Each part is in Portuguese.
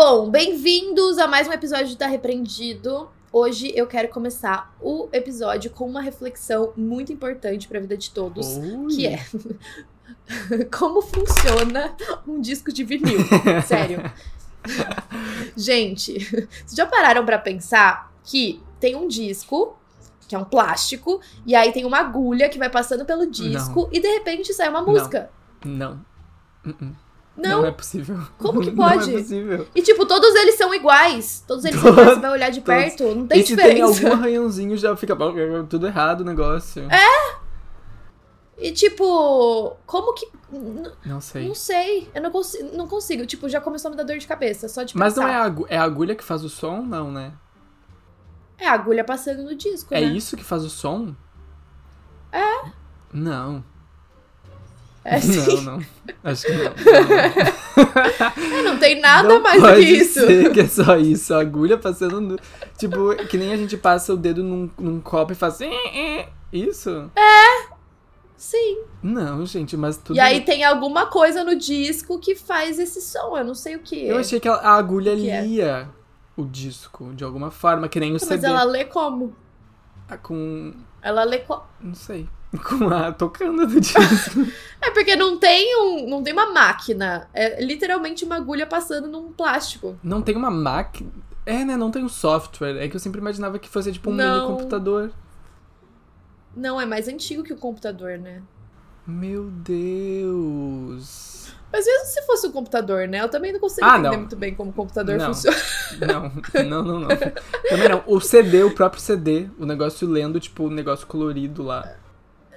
Bom, bem-vindos a mais um episódio de Tá Repreendido. Hoje eu quero começar o episódio com uma reflexão muito importante para a vida de todos, que é como funciona um disco de vinil. Sério. Gente, vocês já pararam para pensar que tem um disco que é um plástico, e aí tem uma agulha que vai passando pelo disco e de repente sai uma música. Não. Uh-uh. Não, Não é possível. Como que Não pode? é possível. E tipo, todos eles são iguais. Todos eles são iguais, você vai olhar de Todos. perto, não tem e se tem diferença. algum arranhãozinho, já fica tudo errado o negócio. É, E tipo, como que. Não sei. Não sei. Eu não consigo, não consigo. Tipo, já começou a me dar dor de cabeça, só de Mas não é a, agu- é a agulha que faz o som? Não, né? É a agulha passando no disco, É né? isso que faz o som? É. Não. É sim. Não, não. Acho que não. não. É, não tem nada Não mais do pode que isso. ser que é só isso. A agulha passando no. Tipo, que nem a gente passa o dedo num, num copo e faz. assim, Isso? Sim. Não, gente, mas tudo. E aí tem alguma coisa no disco que faz esse som. Eu não sei o que. Eu é. achei que a agulha que é? lia o disco de alguma forma, que nem o Mas CD. ela lê como? Ah, Com. Ela lê como? Não sei. Com a tocando do disco. É porque não tem um, não tem uma máquina. É literalmente uma agulha passando num plástico. não tem uma máquina. É, né? Não tem um software. É que eu sempre imaginava que fosse tipo um Não. mini computador. Não, é mais antigo que o computador, né? Meu Deus. Mas mesmo se fosse um computador, né? Eu também não consigo Ah, entender não. muito bem como o computador Não. funciona. Não, não, não, não. Também não. O CD, o próprio CD, o negócio lendo, tipo, o negócio colorido lá.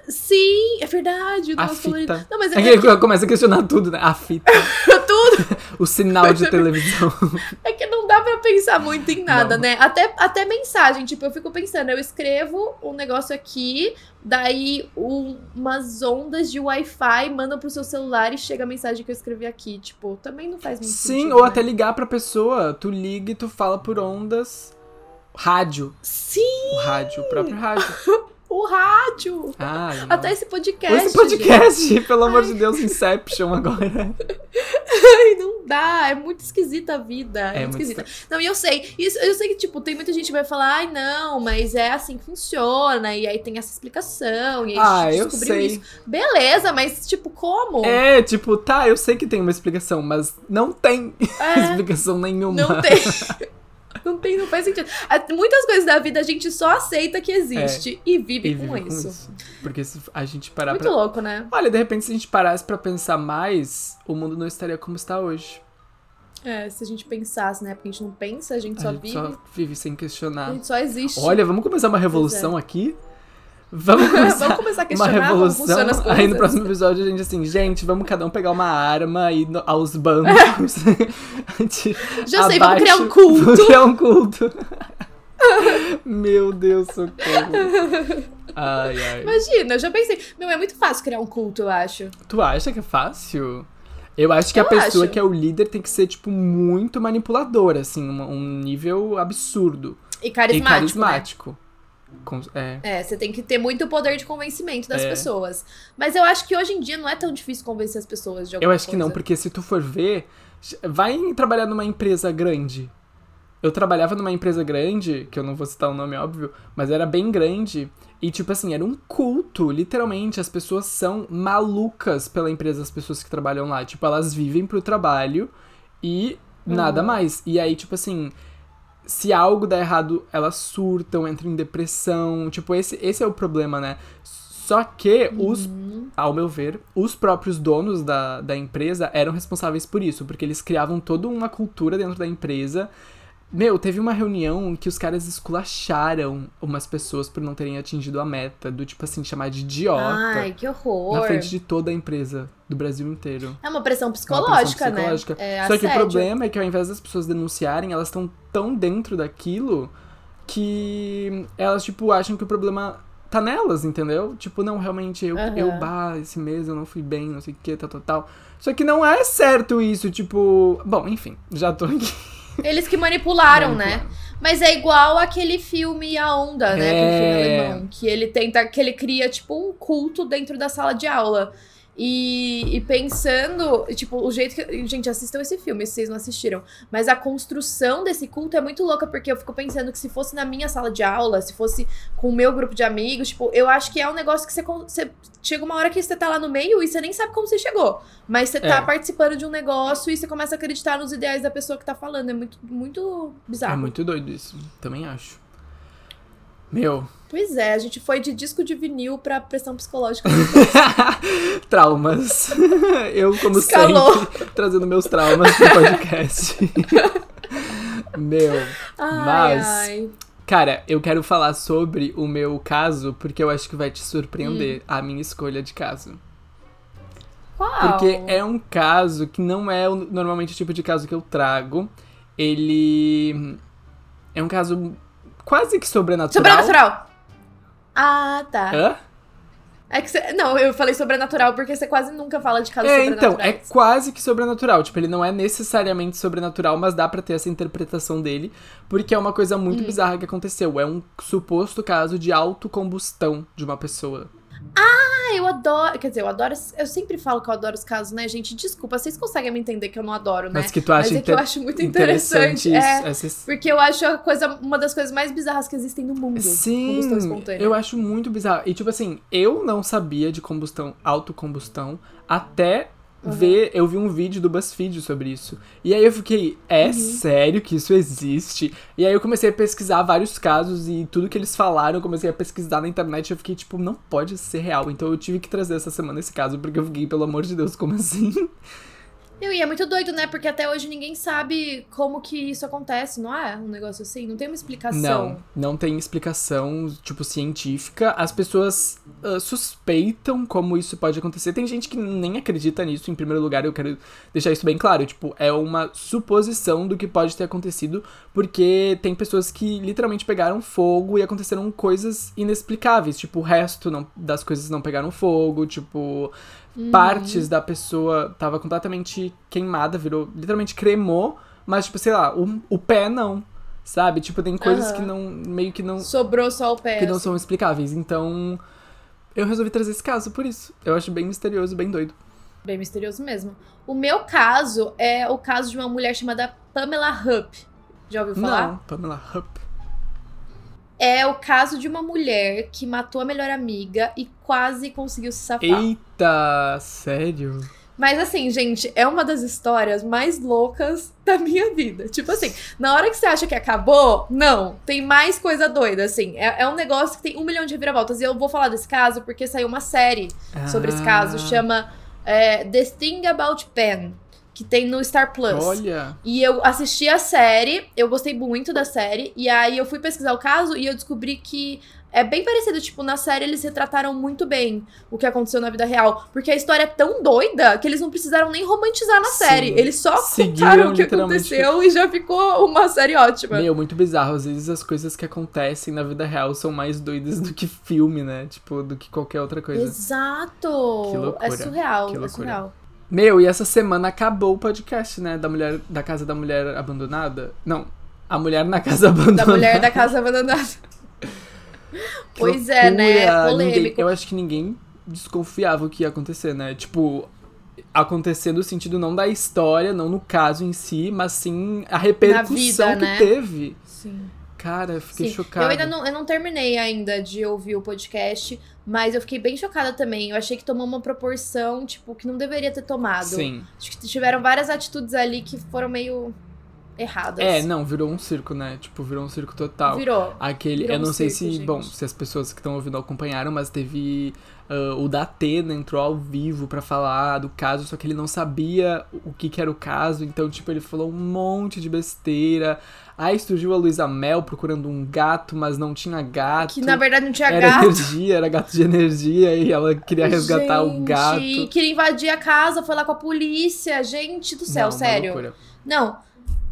Sim, é verdade. A fita. Não, mas é É que, que começa a questionar tudo, né? A fita, tudo. o sinal de televisão. É que não dá pra pensar muito em nada, Não. né? Até, até mensagem. Tipo, eu fico pensando, eu escrevo um negócio aqui, daí um- umas ondas de Wi-Fi mandam pro seu celular e chega a mensagem que eu escrevi aqui. Tipo, também não faz muito Sim, sentido. ou né? até ligar pra pessoa. Tu liga e tu fala por ondas. Rádio. Sim, O rádio, o próprio rádio. o rádio. Ai. Até esse podcast. Esse podcast, pelo amor de Deus, Inception agora. Ai, não dá. É muito esquisita a vida. É, É muito muito esquisita. Não, e eu sei. Isso, eu sei que, tipo, tem muita gente que vai falar, ai, não, mas é assim que funciona. E aí tem essa explicação. E aí a Ah, gente eu descobriu sei. isso. Beleza, mas, tipo, como? É, tipo, tá, eu sei que tem uma explicação, mas não tem É, explicação nenhuma. não tem. Não tem, não faz sentido. A- Muitas coisas da vida a gente só aceita que existe e vive, É. E com, vive isso. Porque se a gente parar Muito pra. louco, né? Olha, de repente, se a gente parasse pra pensar mais, o mundo não estaria como está hoje. É, se a gente pensasse, né? Porque a gente não pensa, a gente A só gente vive. só vive sem A questionar. gente só existe. Olha, vamos começar uma revolução aqui? Vamos Vamos começar começar a uma questionar como revolução. funcionam as coisas. Aí no próximo episódio a gente assim, gente, vamos cada um pegar uma arma e ir no- aos bancos. Já sei, vamos criar um culto. Vamos criar um culto. Meu Deus, socorro. Ai, ai. Imagina, eu já pensei. Meu, é muito fácil criar um culto, eu acho. Tu acha que é fácil? Eu acho que Eu a pessoa acho. que é o líder tem que ser, tipo, muito manipuladora, assim, um, um nível absurdo. E carismático. e carismático. Com- é. É, você tem que ter muito poder de convencimento das É. pessoas. Mas eu acho que hoje em dia não é tão difícil convencer as pessoas de Eu alguma acho que não, coisa. porque se tu for ver, vai trabalhar numa empresa grande. Eu trabalhava numa empresa grande, que eu não vou citar o nome, óbvio, mas era bem grande. E, tipo assim, era um culto, literalmente. As pessoas são malucas pela empresa, as pessoas que trabalham lá. Tipo, elas vivem pro trabalho e nada Uhum. mais. E aí, tipo assim, se algo dá errado, elas surtam, entram em depressão. Tipo, esse, esse é o problema, né? Só que os Uhum. ao meu ver, os próprios donos da, da empresa eram responsáveis por isso, porque eles criavam toda uma cultura dentro da empresa. Meu, teve uma reunião que os caras esculacharam umas pessoas por não terem atingido a meta, do tipo assim, chamar de idiota. Ai, que horror. na frente de toda a empresa, do Brasil inteiro. É uma pressão Uma psicológica, pressão psicológica. né? É Só que o problema é que ao invés das pessoas denunciarem, elas estão tão dentro daquilo que elas, tipo, acham que o problema tá nelas, entendeu? Tipo, não, realmente, eu, Aham. eu bah, esse mês eu não fui bem, não sei o que, tal, tal, tal. Só que não é certo isso, tipo. Bom, enfim, já tô aqui. Eles que manipularam, né? Mas é igual aquele filme A Onda, né? Aquele filme É. alemão. Que ele tenta. Que ele cria, tipo, um culto dentro da sala de aula. E, e pensando, tipo, o jeito que. Gente, assistam esse filme se vocês não assistiram. Mas a construção desse culto é muito louca, porque eu fico pensando que se fosse na minha sala de aula, se fosse com o meu grupo de amigos, tipo, eu acho que é um negócio que você, você. Chega uma hora que você tá lá no meio e você nem sabe como você chegou. Mas você tá É. participando de um negócio e você começa a acreditar nos ideais da pessoa que tá falando. É muito, muito bizarro. É muito doido isso. Também acho. Meu. Pois é, a gente foi de disco de vinil pra pressão psicológica. traumas. Eu, como Escalou. sempre, trazendo meus traumas pro podcast. Meu. Ai, Mas- ai. Cara, eu quero falar sobre o meu caso, porque eu acho que vai te surpreender Hum. a minha escolha de caso. Qual? Porque é um caso que não é normalmente o tipo de caso que eu trago. Ele é um caso quase que sobrenatural. Sobrenatural! Ah, tá. Hã? É que você... Não, eu falei sobrenatural porque você quase nunca fala de casos É, então, é quase que sobrenatural. Tipo, ele não é necessariamente sobrenatural, mas dá pra ter essa interpretação dele, porque é uma coisa muito Hum. bizarra que aconteceu. É um suposto caso de autocombustão de uma pessoa. Ah, eu adoro. Quer dizer, eu adoro. Eu sempre falo que eu adoro os casos, né, gente? Desculpa, vocês conseguem me entender que eu não adoro, né? Mas que tu acha Mas é que eu acho muito interessante. isso. É, porque eu acho a coisa, uma das coisas mais bizarras que existem no mundo. Sim, Combustão espontânea. eu acho muito bizarro. E tipo assim, eu não sabia de combustão, autocombustão, até Uhum. ver, eu vi um vídeo do BuzzFeed sobre isso. E aí eu fiquei, é Uhum. sério que isso existe? E aí eu comecei a pesquisar vários casos e tudo que eles falaram, eu comecei a pesquisar na internet e eu fiquei tipo, não pode ser real. Então eu tive que trazer essa semana esse caso, porque eu fiquei, pelo amor de Deus, como assim? E é muito doido, né? Porque até hoje ninguém sabe como que isso acontece, não é? Um negócio assim. Não tem uma explicação. Não, não tem explicação, tipo, científica. As pessoas ah, suspeitam como isso pode acontecer. Tem gente que nem acredita nisso, em primeiro lugar, eu quero deixar isso bem claro. Tipo, é uma suposição do que pode ter acontecido, porque tem pessoas que literalmente pegaram fogo e aconteceram coisas inexplicáveis. Tipo, o resto não- das coisas não pegaram fogo, tipo, Uhum. partes da pessoa tava completamente queimada, virou literalmente cremou, mas tipo, sei lá, o, o pé não. Sabe? Tipo, tem coisas Aham. que não meio que não Sobrou só o pé. que não assim. são explicáveis. Então, eu resolvi trazer esse caso por isso. Eu acho bem misterioso, bem doido. Bem misterioso mesmo. O meu caso é o caso de uma mulher chamada Pamela Hupp. Já ouviu falar? Não, Pamela Hupp. É o caso de uma mulher que matou a melhor amiga e quase conseguiu se safar. Eita, sério? Mas assim, gente, é uma das histórias mais loucas da minha vida. Tipo assim, na hora que você acha que acabou, não, tem mais coisa doida, assim. É, é um negócio que tem um milhão de reviravoltas. E eu vou falar desse caso porque saiu uma série sobre esse caso, Ah, chama é, The Thing About Pen, que tem no Star Plus. Olha, E eu assisti a série, eu gostei muito da série, e aí eu fui pesquisar o caso e eu descobri que é bem parecido, tipo, na série eles retrataram muito bem o que aconteceu na vida real, porque a história é tão doida que eles não precisaram nem romantizar na Sim. série, eles só Seguiram contaram o que aconteceu e já ficou uma série ótima. meu, muito bizarro. Às vezes as coisas que acontecem na vida real são mais doidas do que filme, né? Tipo, do que qualquer outra coisa. Exato! Que loucura, É surreal, que é loucura. surreal. Meu, e essa semana acabou o podcast, né? Da mulher da casa da mulher abandonada. Não, a mulher na casa abandonada. Da mulher da casa abandonada. Pois é, né? loucura. Polêmico. Ninguém- eu acho que ninguém desconfiava o que ia acontecer, né? Tipo, acontecer no sentido não da história, não no caso em si, mas sim a repercussão vida, que né? teve. Sim. Cara, eu fiquei Sim. chocado. Eu ainda não, eu não terminei ainda de ouvir o podcast, mas eu fiquei bem chocada também. Eu achei que tomou uma proporção, tipo, que não deveria ter tomado. Sim. Acho que tiveram várias atitudes ali que foram meio erradas. É, não, virou um circo, né? Tipo, virou um circo total. Virou. Aquele, Virou eu não um sei circo, se, gente. bom, se as pessoas que estão ouvindo acompanharam, mas teve ah, o da Atena entrou ao vivo pra falar do caso, só que ele não sabia o que que era o caso, então tipo ele falou um monte de besteira. Aí surgiu a Luísa Mel procurando um gato, mas não tinha gato. Que na verdade não tinha era gato. energia, era gato de energia e ela queria resgatar o Gente, gato. E queria invadir a casa, foi lá com a polícia. Gente do céu, Não, sério. loucura. Não,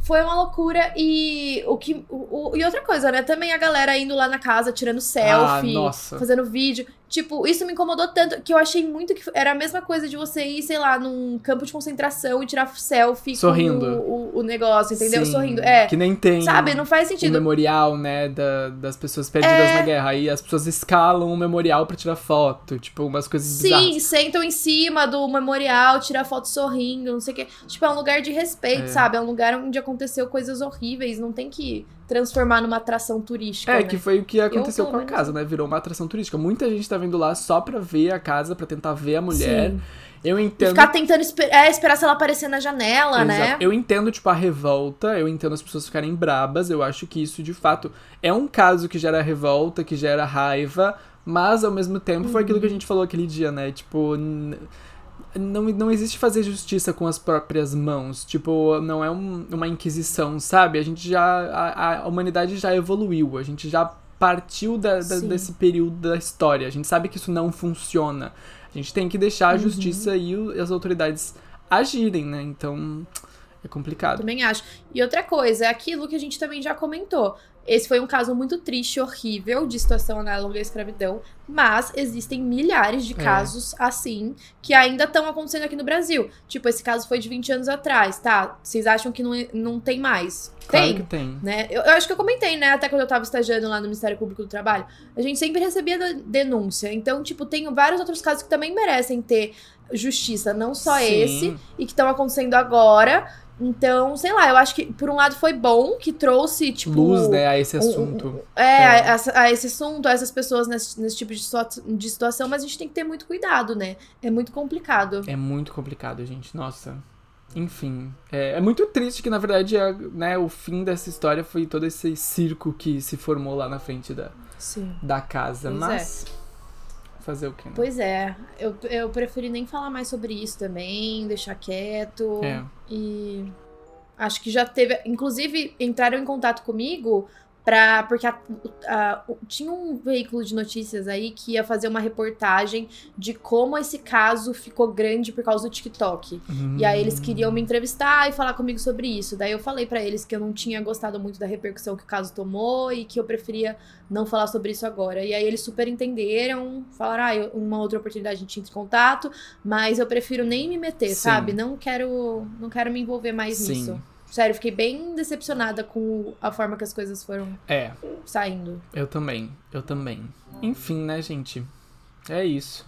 foi uma loucura e o que o, o- e outra coisa, né? Também a galera indo lá na casa tirando selfie, Ah, fazendo vídeo. Tipo, isso me incomodou tanto que eu achei muito que era a mesma coisa de você ir, sei lá, num campo de concentração e tirar selfie Sorrindo. com o, o, o negócio, entendeu? Sim, Sorrindo. É. Que nem tem Sabe, não faz o sentido. memorial, né, da- das pessoas perdidas É. na guerra. Aí as pessoas escalam o memorial pra tirar foto. Tipo, umas coisas bizarras. Sim, sentam em cima do memorial, tirar foto sorrindo, não sei o quê. Tipo, é um lugar de respeito, É. sabe? É um lugar onde aconteceu coisas horríveis. Não tem que transformar numa atração turística. É, né? que foi o que aconteceu pelo com a casa, né? Virou uma atração turística. Muita gente tá vindo lá só pra ver a casa, pra tentar ver a mulher. Sim. Eu E entendo. ficar tentando esper é, esperar se ela aparecer na janela, né? Exato. Eu entendo, tipo, a revolta, eu entendo as pessoas ficarem brabas, eu acho que isso, de fato, é um caso que gera revolta, que gera raiva, mas, ao mesmo tempo, foi aquilo que a gente falou aquele dia, né? Tipo, não, não existe fazer justiça com as próprias mãos, tipo, não é um- uma inquisição, sabe? A gente já, a, a humanidade já evoluiu, a gente já partiu da- da- desse período da história, a gente sabe que isso não funciona. A gente tem que deixar a Uhum. justiça e o- as autoridades agirem, né? Então, é complicado. Também acho. E outra coisa, é aquilo que a gente também já comentou. Esse foi um caso muito triste, horrível, de situação análoga à escravidão, mas existem milhares de É. casos assim que ainda estão acontecendo aqui no Brasil. Tipo, esse caso foi de 20 anos atrás, tá? Vocês acham que não, não tem mais? Claro tem. que tem. Né? Eu, eu acho que eu comentei, né? Até quando eu tava estagiando lá no Ministério Público do Trabalho, a gente sempre recebia de- denúncia. Então, tipo, tem vários outros casos que também merecem ter justiça, não só Sim. esse, e que estão acontecendo agora. Então, sei lá, eu acho que por um lado foi bom que trouxe, tipo. Luz, né, a esse um- assunto. É, É. A, a esse assunto, a essas pessoas nesse, nesse tipo de, de situação, mas a gente tem que ter muito cuidado, né? É muito complicado. É muito complicado, gente. Nossa. Enfim. É, é muito triste que, na verdade, a- né, o fim dessa história foi todo esse circo que se formou lá na frente da, Sim. da casa. Pois Mas. Fazer o quê? Né? Pois é, eu, eu preferi nem falar mais sobre isso também, deixar quieto. É. E acho que já teve. Inclusive, entraram em contato comigo pra. Porque a- a- tinha um veículo de notícias aí que ia fazer uma reportagem de como esse caso ficou grande por causa do TikTok. E aí eles queriam me entrevistar e falar comigo sobre isso. Daí eu falei pra eles que eu não tinha gostado muito da repercussão que o caso tomou e que eu preferia não falar sobre isso agora. E aí eles super entenderam, falaram, ah, eu- uma outra oportunidade a gente entra em contato, mas eu prefiro nem me meter, Sim. sabe? Não quero, não quero me envolver mais Sim. nisso. Sério, fiquei bem decepcionada com a forma que as coisas foram É, saindo. eu também. Eu também. Enfim, né, gente? É isso.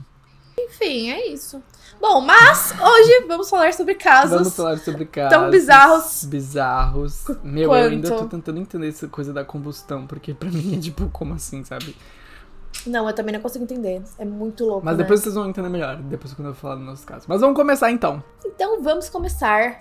Enfim, é isso. Bom, mas hoje vamos falar sobre casos. Vamos falar sobre casos. tão bizarros. Bizarros. Meu, eu ainda tô quanto. tentando entender essa coisa da combustão, porque pra mim é tipo, como assim, sabe? Não, eu também não consigo entender. É muito louco. Mas né? depois vocês vão entender melhor, depois quando eu falar do nosso caso. Mas vamos começar então. Então vamos começar.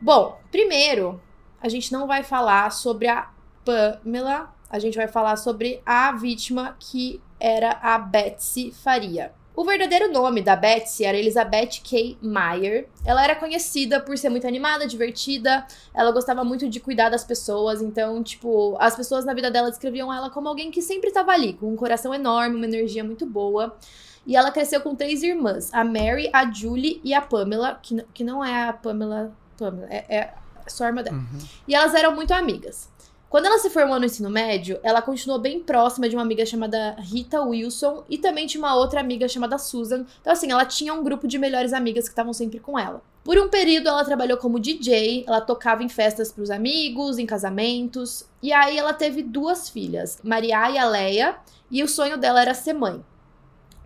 Bom, primeiro, a gente não vai falar sobre a Pamela, a gente vai falar sobre a vítima que era a Betsy Faria. O verdadeiro nome da Betsy era Elizabeth K. Meyer. Ela era conhecida por ser muito animada, divertida. Ela gostava muito de cuidar das pessoas. Então, tipo, as pessoas na vida dela descreviam ela como alguém que sempre estava ali, com um coração enorme, uma energia muito boa. E ela cresceu com três irmãs: a Mary, a Julie e a Pamela, que, que não é a Pamela. Pamela é, é só a irmã dela. Uhum. E elas eram muito amigas. Quando ela se formou no ensino médio, ela continuou bem próxima de uma amiga chamada Rita Wilson e também de uma outra amiga chamada Susan. Então, assim, ela tinha um grupo de melhores amigas que estavam sempre com ela. Por um período, ela trabalhou como DJ, ela tocava em festas pros amigos, em casamentos. E aí, ela teve duas filhas, Maria e a Leia, e o sonho dela era ser mãe.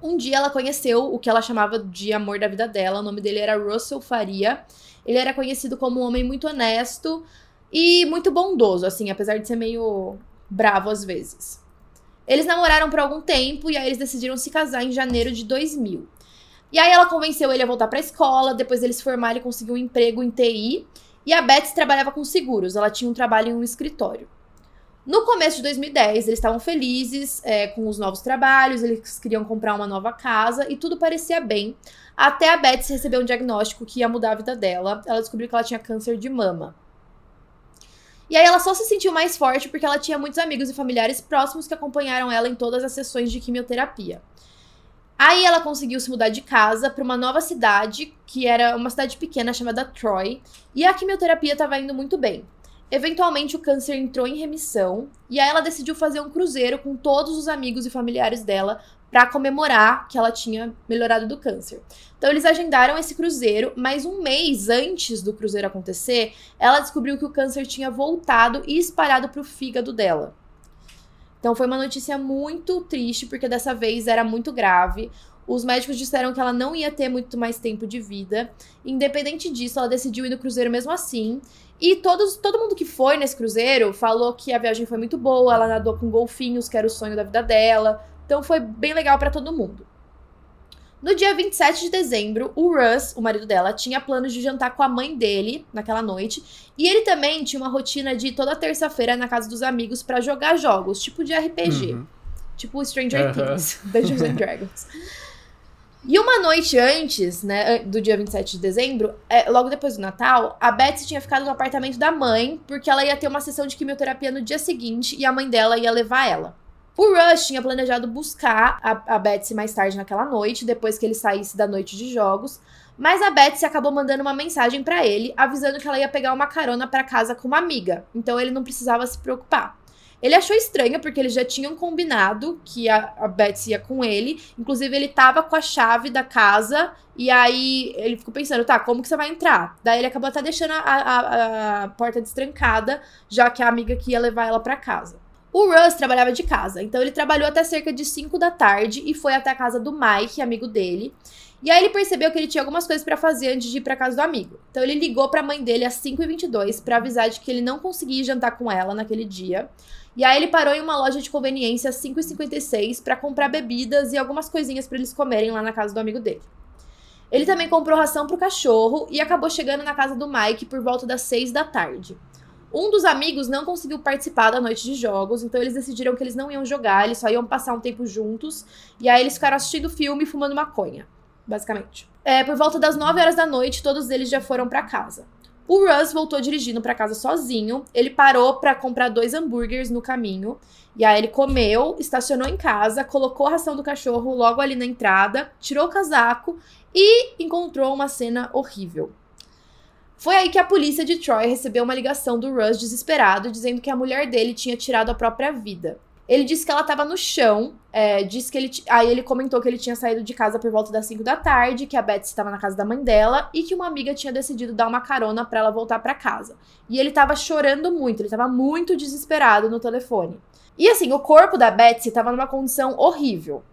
Um dia, ela conheceu o que ela chamava de amor da vida dela, o nome dele era Russell Faria. Ele era conhecido como um homem muito honesto, e muito bondoso, assim, apesar de ser meio bravo às vezes. Eles namoraram por algum tempo e aí eles decidiram se casar em janeiro de 2000. E aí ela convenceu ele a voltar pra escola, depois dele se formar ele conseguiu um emprego em TI, e a Betsy trabalhava com seguros, ela tinha um trabalho em um escritório. No começo de 2010, eles estavam felizes é, com os novos trabalhos, eles queriam comprar uma nova casa e tudo parecia bem. Até a Betsy receber um diagnóstico que ia mudar a vida dela. Ela descobriu que ela tinha câncer de mama. E aí ela só se sentiu mais forte porque ela tinha muitos amigos e familiares próximos que acompanharam ela em todas as sessões de quimioterapia. Aí ela conseguiu se mudar de casa para uma nova cidade, que era uma cidade pequena chamada Troy, e a quimioterapia estava indo muito bem. Eventualmente o câncer entrou em remissão e aí ela decidiu fazer um cruzeiro com todos os amigos e familiares dela para comemorar que ela tinha melhorado do câncer. Então eles agendaram esse cruzeiro, mas um mês antes do cruzeiro acontecer, ela descobriu que o câncer tinha voltado e espalhado para o fígado dela. Então foi uma notícia muito triste, porque dessa vez era muito grave. Os médicos disseram que ela não ia ter muito mais tempo de vida. Independente disso, ela decidiu ir no cruzeiro mesmo assim. E todos, todo mundo que foi nesse cruzeiro falou que a viagem foi muito boa, ela nadou com golfinhos, que era o sonho da vida dela. Então foi bem legal para todo mundo. No dia 27 de dezembro, o Russ, o marido dela, tinha planos de jantar com a mãe dele naquela noite. E ele também tinha uma rotina de toda terça-feira na casa dos amigos para jogar jogos, tipo de RPG. Uhum. Tipo Stranger uhum. Things, Dungeons and Dragons. E uma noite antes, né, do dia 27 de dezembro, é, logo depois do Natal, a Betsy tinha ficado no apartamento da mãe, porque ela ia ter uma sessão de quimioterapia no dia seguinte e a mãe dela ia levar ela. O Rush tinha planejado buscar a, a Betsy mais tarde naquela noite, depois que ele saísse da noite de jogos, mas a Betsy acabou mandando uma mensagem para ele, avisando que ela ia pegar uma carona para casa com uma amiga, então ele não precisava se preocupar. Ele achou estranho porque eles já tinham combinado que a, a Betsy ia com ele. Inclusive, ele tava com a chave da casa. E aí ele ficou pensando, tá, como que você vai entrar? Daí ele acabou até deixando a, a, a porta destrancada, já que a amiga que ia levar ela para casa. O Russ trabalhava de casa, então ele trabalhou até cerca de 5 da tarde e foi até a casa do Mike, amigo dele. E aí ele percebeu que ele tinha algumas coisas para fazer antes de ir para casa do amigo. Então ele ligou para a mãe dele às 5h22 para avisar de que ele não conseguia jantar com ela naquele dia. E aí ele parou em uma loja de conveniência às 5h56 para comprar bebidas e algumas coisinhas para eles comerem lá na casa do amigo dele. Ele também comprou ração pro cachorro e acabou chegando na casa do Mike por volta das 6 da tarde. Um dos amigos não conseguiu participar da noite de jogos, então eles decidiram que eles não iam jogar, eles só iam passar um tempo juntos. E aí eles ficaram assistindo filme e fumando maconha, basicamente. É, por volta das 9 horas da noite, todos eles já foram para casa. O Russ voltou dirigindo para casa sozinho. Ele parou para comprar dois hambúrgueres no caminho. E aí ele comeu, estacionou em casa, colocou a ração do cachorro logo ali na entrada, tirou o casaco e encontrou uma cena horrível. Foi aí que a polícia de Troy recebeu uma ligação do Russ desesperado, dizendo que a mulher dele tinha tirado a própria vida. Ele disse que ela estava no chão, é, disse que ele. Aí ele comentou que ele tinha saído de casa por volta das 5 da tarde, que a Betsy estava na casa da mãe dela e que uma amiga tinha decidido dar uma carona para ela voltar para casa. E ele estava chorando muito, ele estava muito desesperado no telefone. E assim, o corpo da Betsy estava numa condição horrível.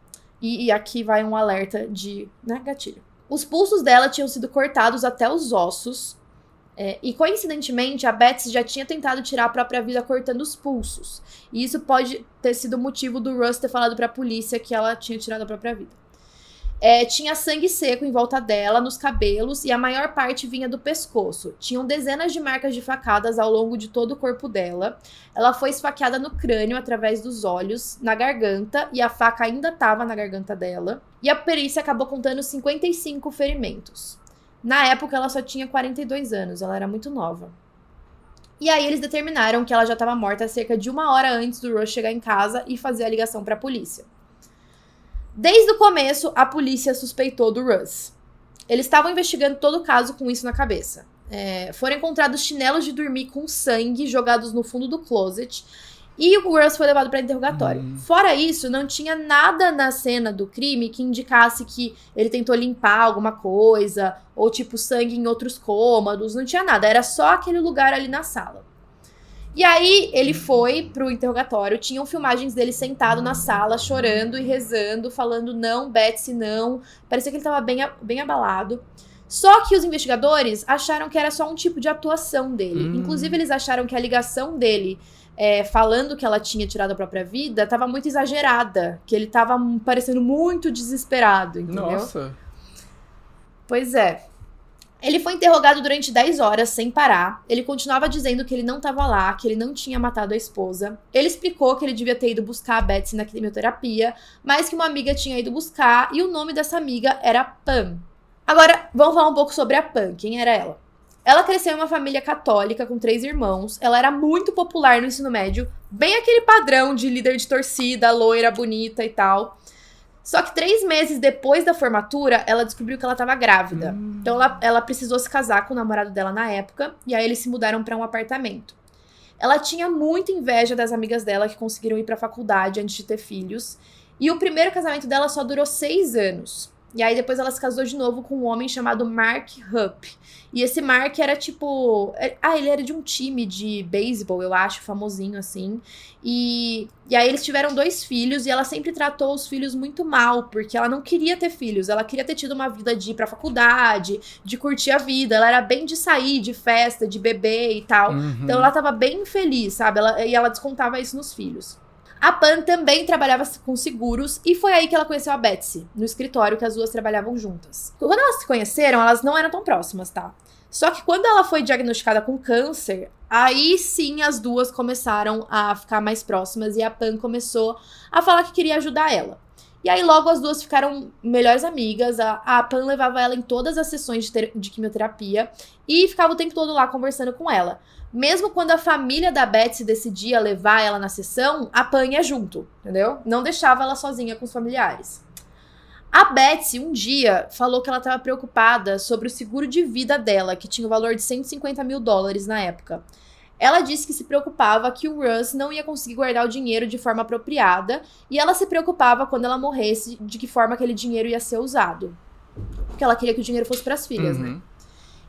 E, e aqui vai um alerta de né, gatilho. Os pulsos dela tinham sido cortados até os ossos, é, e coincidentemente, a Betsy já tinha tentado tirar a própria vida cortando os pulsos. E isso pode ter sido o motivo do Russ ter falado para a polícia que ela tinha tirado a própria vida. É, tinha sangue seco em volta dela, nos cabelos, e a maior parte vinha do pescoço. Tinham dezenas de marcas de facadas ao longo de todo o corpo dela. Ela foi esfaqueada no crânio através dos olhos, na garganta, e a faca ainda estava na garganta dela. E a perícia acabou contando 55 ferimentos. Na época, ela só tinha 42 anos, ela era muito nova. E aí eles determinaram que ela já estava morta cerca de uma hora antes do Rush chegar em casa e fazer a ligação para a polícia. Desde o começo, a polícia suspeitou do Russ. Eles estavam investigando todo o caso com isso na cabeça. É, foram encontrados chinelos de dormir com sangue jogados no fundo do closet e o Russ foi levado para interrogatório. Uhum. Fora isso, não tinha nada na cena do crime que indicasse que ele tentou limpar alguma coisa, ou tipo sangue em outros cômodos, não tinha nada, era só aquele lugar ali na sala. E aí ele foi pro interrogatório, tinham filmagens dele sentado na sala, chorando e rezando, falando não, Betsy, não. Parecia que ele tava bem, bem abalado. Só que os investigadores acharam que era só um tipo de atuação dele. Hum. Inclusive, eles acharam que a ligação dele é, falando que ela tinha tirado a própria vida, tava muito exagerada. Que ele tava parecendo muito desesperado, entendeu? Nossa. Pois é. Ele foi interrogado durante 10 horas sem parar. Ele continuava dizendo que ele não estava lá, que ele não tinha matado a esposa. Ele explicou que ele devia ter ido buscar a Betsy na quimioterapia, mas que uma amiga tinha ido buscar e o nome dessa amiga era Pam. Agora, vamos falar um pouco sobre a Pam. Quem era ela? Ela cresceu em uma família católica com três irmãos. Ela era muito popular no ensino médio, bem aquele padrão de líder de torcida, loira, bonita e tal. Só que três meses depois da formatura, ela descobriu que ela estava grávida. Hum. Então ela, ela precisou se casar com o namorado dela na época, e aí eles se mudaram para um apartamento. Ela tinha muita inveja das amigas dela que conseguiram ir para a faculdade antes de ter filhos. E o primeiro casamento dela só durou seis anos. E aí depois ela se casou de novo com um homem chamado Mark Hupp. E esse Mark era tipo. é- Ah, ele era de um time de beisebol, eu acho, famosinho assim. E, e aí eles tiveram dois filhos e ela sempre tratou os filhos muito mal, porque ela não queria ter filhos. Ela queria ter tido uma vida de ir pra faculdade, de curtir a vida. Ela era bem de sair, de festa, de beber e tal. Uhum. Então ela tava bem feliz, sabe? Ela- e ela descontava isso nos filhos. A Pan também trabalhava com seguros e foi aí que ela conheceu a Betsy, no escritório que as duas trabalhavam juntas. Quando elas se conheceram, elas não eram tão próximas, tá? Só que quando ela foi diagnosticada com câncer, aí sim as duas começaram a ficar mais próximas e a Pan começou a falar que queria ajudar ela. E aí logo as duas ficaram melhores amigas. A, a Pan levava ela em todas as sessões de, de quimioterapia e ficava o tempo todo lá conversando com ela. Mesmo quando a família da Betsy decidia levar ela na sessão, a Pan ia junto, entendeu? Não deixava ela sozinha com os familiares. A Betsy, um dia, falou que ela estava preocupada sobre o seguro de vida dela, que tinha o valor de 150 mil dólares na época. Ela disse que se preocupava que o Russ não ia conseguir guardar o dinheiro de forma apropriada e ela se preocupava quando ela morresse de que forma aquele dinheiro ia ser usado. Porque ela queria que o dinheiro fosse para as filhas, né?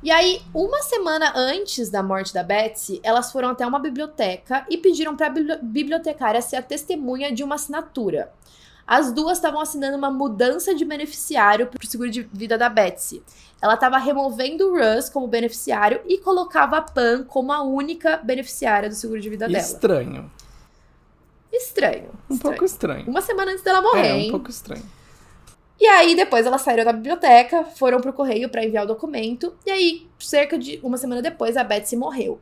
E aí, uma semana antes da morte da Betsy, elas foram até uma biblioteca e pediram para a bibliotecária ser a testemunha de uma assinatura. As duas estavam assinando uma mudança de beneficiário para o seguro de vida da Betsy. Ela estava removendo o Russ como beneficiário e colocava a Pan como a única beneficiária do seguro de vida dela. Estranho. Estranho. Um estranho. pouco estranho. Uma semana antes dela morrer, É, um hein? pouco estranho. E aí, depois elas saíram da biblioteca, foram pro correio pra enviar o documento, e aí, cerca de uma semana depois, a Betsy morreu.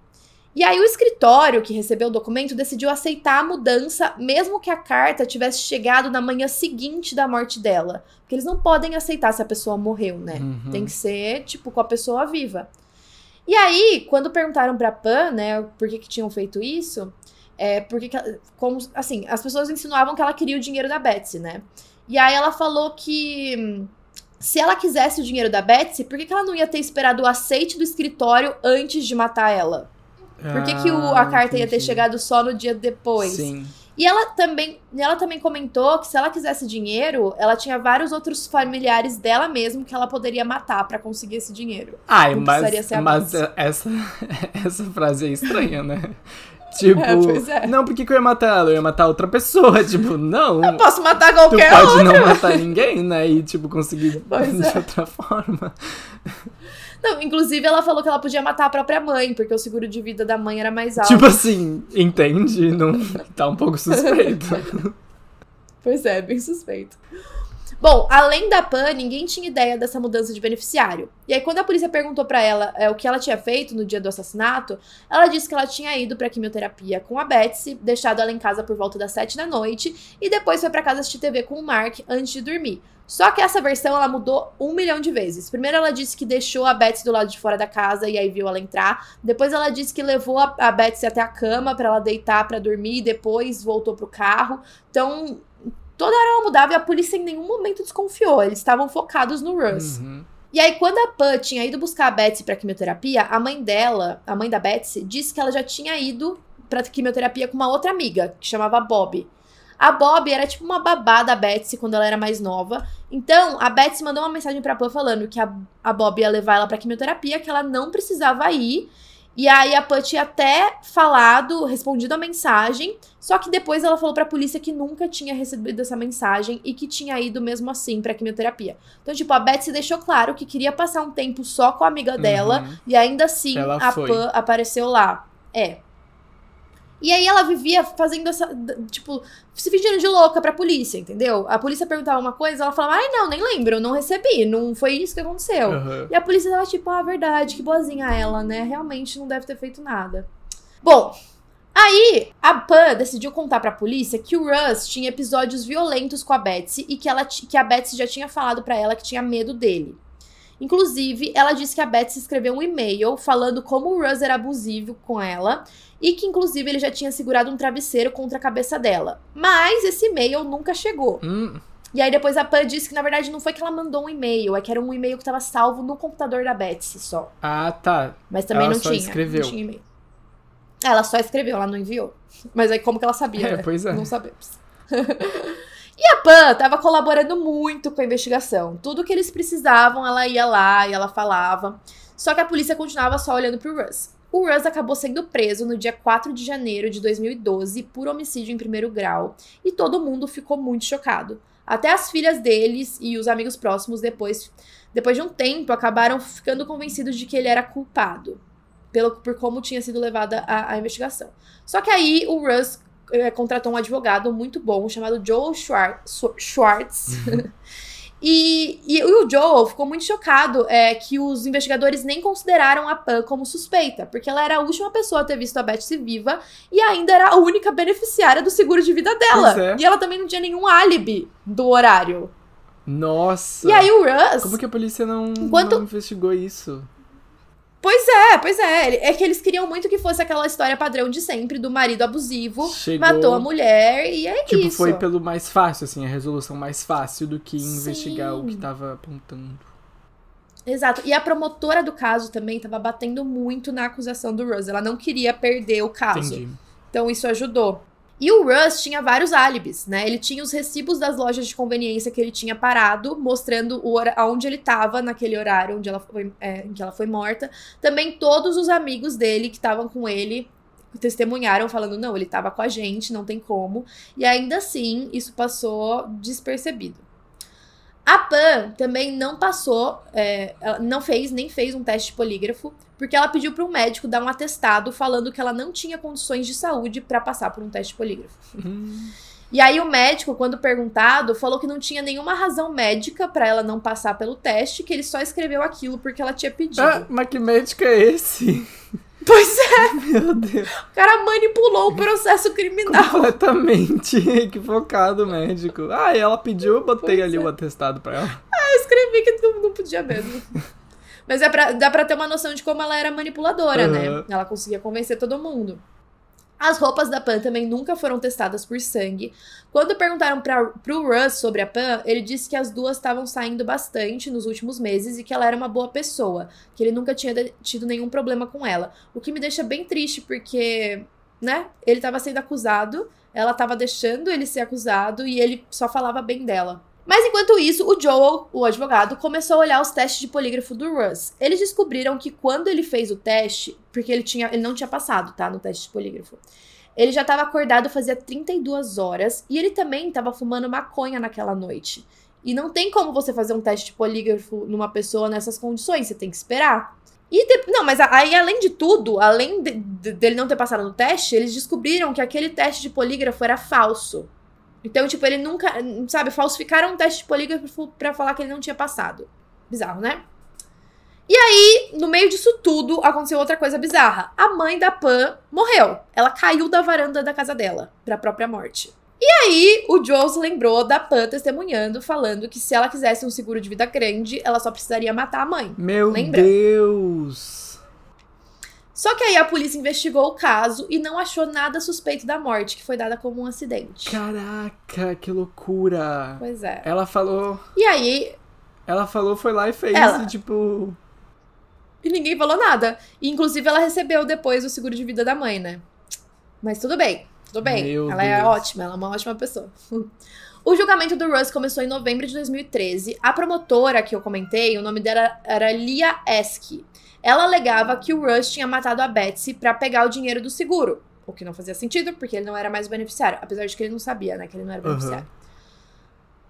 E aí, o escritório que recebeu o documento decidiu aceitar a mudança, mesmo que a carta tivesse chegado na manhã seguinte da morte dela. Porque eles não podem aceitar se a pessoa morreu, né? Uhum. Tem que ser, tipo, com a pessoa viva. E aí, quando perguntaram pra Pan, né, por que, que tinham feito isso, é porque, como, assim, as pessoas insinuavam que ela queria o dinheiro da Betsy, né? E aí ela falou que se ela quisesse o dinheiro da Betsy, por que, que ela não ia ter esperado o aceite do escritório antes de matar ela? Por que, que o- a Ah, carta ia ter chegado só no dia depois? Sim. E ela também, ela também comentou que se ela quisesse dinheiro, ela tinha vários outros familiares dela mesmo que ela poderia matar pra conseguir esse dinheiro. Ai, mas, precisaria ser a mas essa, essa frase é estranha, né? Tipo, É, pois é. não, por que, que eu ia matar ela? Eu ia matar outra pessoa. Tipo, não. Eu posso matar Tu qualquer pode um. não matar ninguém, né? E, tipo, conseguir Pois de é. outra forma. Não, inclusive ela falou que ela podia matar a própria mãe, porque o seguro de vida da mãe era mais alto. Tipo assim, entende? Não, tá um pouco suspeito. Pois é, bem suspeito. Bom, além da Pan, ninguém tinha ideia dessa mudança de beneficiário. E aí, quando a polícia perguntou pra ela é, o que ela tinha feito no dia do assassinato, ela disse que ela tinha ido pra quimioterapia com a Betsy, deixado ela em casa por volta das 7 da noite, e depois foi pra casa assistir TV com o Mark antes de dormir. Só que essa versão ela mudou um milhão de vezes. Primeiro ela disse que deixou a Betsy do lado de fora da casa e aí viu ela entrar. Depois ela disse que levou a, a Betsy até a cama pra ela deitar pra dormir e depois voltou pro carro. Então, toda hora ela mudava e a polícia em nenhum momento desconfiou. Eles estavam focados no Russ. Uhum. E aí, quando a Pan tinha ido buscar a Betsy pra quimioterapia, a mãe dela, a mãe da Betsy, disse que ela já tinha ido pra quimioterapia com uma outra amiga, que chamava Bob. A Bob era tipo uma babá da Betsy quando ela era mais nova. Então, a Betsy mandou uma mensagem pra Pan falando que a, a Bob ia levar ela pra quimioterapia, que ela não precisava ir. E aí a Pan tinha até falado, respondido a mensagem, só que depois ela falou pra polícia que nunca tinha recebido essa mensagem e que tinha ido mesmo assim pra quimioterapia. Então, tipo, a Betsy deixou claro que queria passar um tempo só com a amiga dela Uhum. e ainda assim Ela a foi. Pan apareceu lá. É. E aí ela vivia fazendo essa. Tipo, se fingindo de louca pra polícia, entendeu? A polícia perguntava uma coisa, ela falava, ai não, nem lembro, não recebi, não foi isso que aconteceu. Uhum. E a polícia tava tipo, ah, verdade, que boazinha ela, né? Realmente não deve ter feito nada. Bom, aí a Pan decidiu contar pra polícia que o Russ tinha episódios violentos com a Betsy e que, ela, que a Betsy já tinha falado pra ela que tinha medo dele. Inclusive, ela disse que a Betsy escreveu um e-mail falando como o Russ era abusivo com ela e que, inclusive, ele já tinha segurado um travesseiro contra a cabeça dela. Mas esse e-mail nunca chegou. Hum, E aí depois a Pan disse que na verdade não foi que ela mandou um e-mail, é que era um e-mail que tava salvo no computador da Betsy só. Ah, tá. Mas também Ela não só tinha. escreveu. Não tinha e-mail. Ela só escreveu, ela não enviou. Mas aí como que ela sabia? É, né? pois é. Não sabemos. e a Pan tava colaborando muito com a investigação. Tudo que eles precisavam, ela ia lá e ela falava. Só que a polícia continuava só olhando pro Russ. O Russ acabou sendo preso no dia 4 de janeiro de 2012 por homicídio em primeiro grau e todo mundo ficou muito chocado. Até as filhas deles e os amigos próximos depois, depois de um tempo acabaram ficando convencidos de que ele era culpado pelo, por como tinha sido levada a, a investigação. Só que aí o Russ eh, contratou um advogado muito bom chamado Joel Schwartz. Schwartz. E, e o Joel ficou muito chocado é, que os investigadores nem consideraram a Pan como suspeita, porque ela era a última pessoa a ter visto a Betsy viva e ainda era a única beneficiária do seguro de vida dela. É. E ela também não tinha nenhum álibi do horário. Nossa. E aí o Russ. Como que a polícia não, Enquanto- não investigou isso? Pois é, pois é. É que eles queriam muito que fosse aquela história padrão de sempre do marido abusivo, Chegou- matou a mulher e é Tipo, isso. foi pelo mais fácil, assim, a resolução mais fácil do que Sim. investigar o que tava apontando. Exato. E a promotora do caso também tava batendo muito na acusação do Russ. Ela não queria perder o caso. Entendi. Então isso ajudou. E o Russ tinha vários álibis, né? Ele tinha os recibos das lojas de conveniência que ele tinha parado, mostrando o ele estava naquele horário onde ela foi, é, em que ela foi morta. Também todos os amigos dele que estavam com ele testemunharam, falando: não, ele estava com a gente, não tem como. E ainda assim, isso passou despercebido. A Pan também não passou, é, não fez, nem fez um teste de polígrafo, porque ela pediu para um médico dar um atestado falando que ela não tinha condições de saúde para passar por um teste de polígrafo. Hum, E aí o médico, quando perguntado, falou que não tinha nenhuma razão médica para ela não passar pelo teste, que ele só escreveu aquilo porque ela tinha pedido. Ah, mas que médico é esse? Pois é, Meu Deus. o cara manipulou o processo criminal. Completamente equivocado médico. Ah, e ela pediu, eu botei Pois ali é. o atestado pra ela. Eu escrevi que não, não podia mesmo. Mas é pra, dá pra ter uma noção de como ela era manipuladora, né? Aham. Ela conseguia convencer todo mundo. As roupas da Pan também nunca foram testadas por sangue. Quando perguntaram pra, pro Russ sobre a Pan, ele disse que as duas estavam saindo bastante nos últimos meses e que ela era uma boa pessoa, que ele nunca tinha tido nenhum problema com ela. O que me deixa bem triste, porque, né, ele tava sendo acusado, ela tava deixando ele ser acusado e ele só falava bem dela. Mas enquanto isso, o Joel, o advogado, começou a olhar os testes de polígrafo do Russ. Eles descobriram que quando ele fez o teste, porque ele, tinha, ele não tinha passado, tá, no teste de polígrafo. Ele já estava acordado fazia 32 horas e ele também estava fumando maconha naquela noite. E não tem como você fazer um teste de polígrafo numa pessoa nessas condições, você tem que esperar. E de- não, mas aí além de tudo, além de- de- dele não ter passado no teste, eles descobriram que aquele teste de polígrafo era falso. Então, tipo, ele nunca, sabe, falsificaram um teste de polígrafo pra falar que ele não tinha passado. Bizarro, né? E aí, no meio disso tudo, aconteceu outra coisa bizarra. A mãe da Pan morreu. Ela caiu da varanda da casa dela pra própria morte. E aí, o Joel se lembrou da Pan testemunhando, falando que se ela quisesse um seguro de vida grande, ela só precisaria matar a mãe. Meu Lembra? Deus. Só que aí a polícia investigou o caso e não achou nada suspeito da morte, que foi dada como um acidente. Caraca, que loucura. Pois é. Ela falou. E aí, Ela falou, foi lá e fez. Ela. E, tipo. E ninguém falou nada. E, inclusive, ela recebeu depois o seguro de vida da mãe, né? Mas tudo bem, tudo bem. Meu ela é Deus. ótima, ela é uma ótima pessoa. O julgamento do Russ começou em novembro de 2013. A promotora que eu comentei, o nome dela era Lia Esky. Ela alegava que o Russ tinha matado a Betsy pra pegar o dinheiro do seguro. O que não fazia sentido, porque ele não era mais beneficiário. Apesar de que ele não sabia, né, que ele não era beneficiário.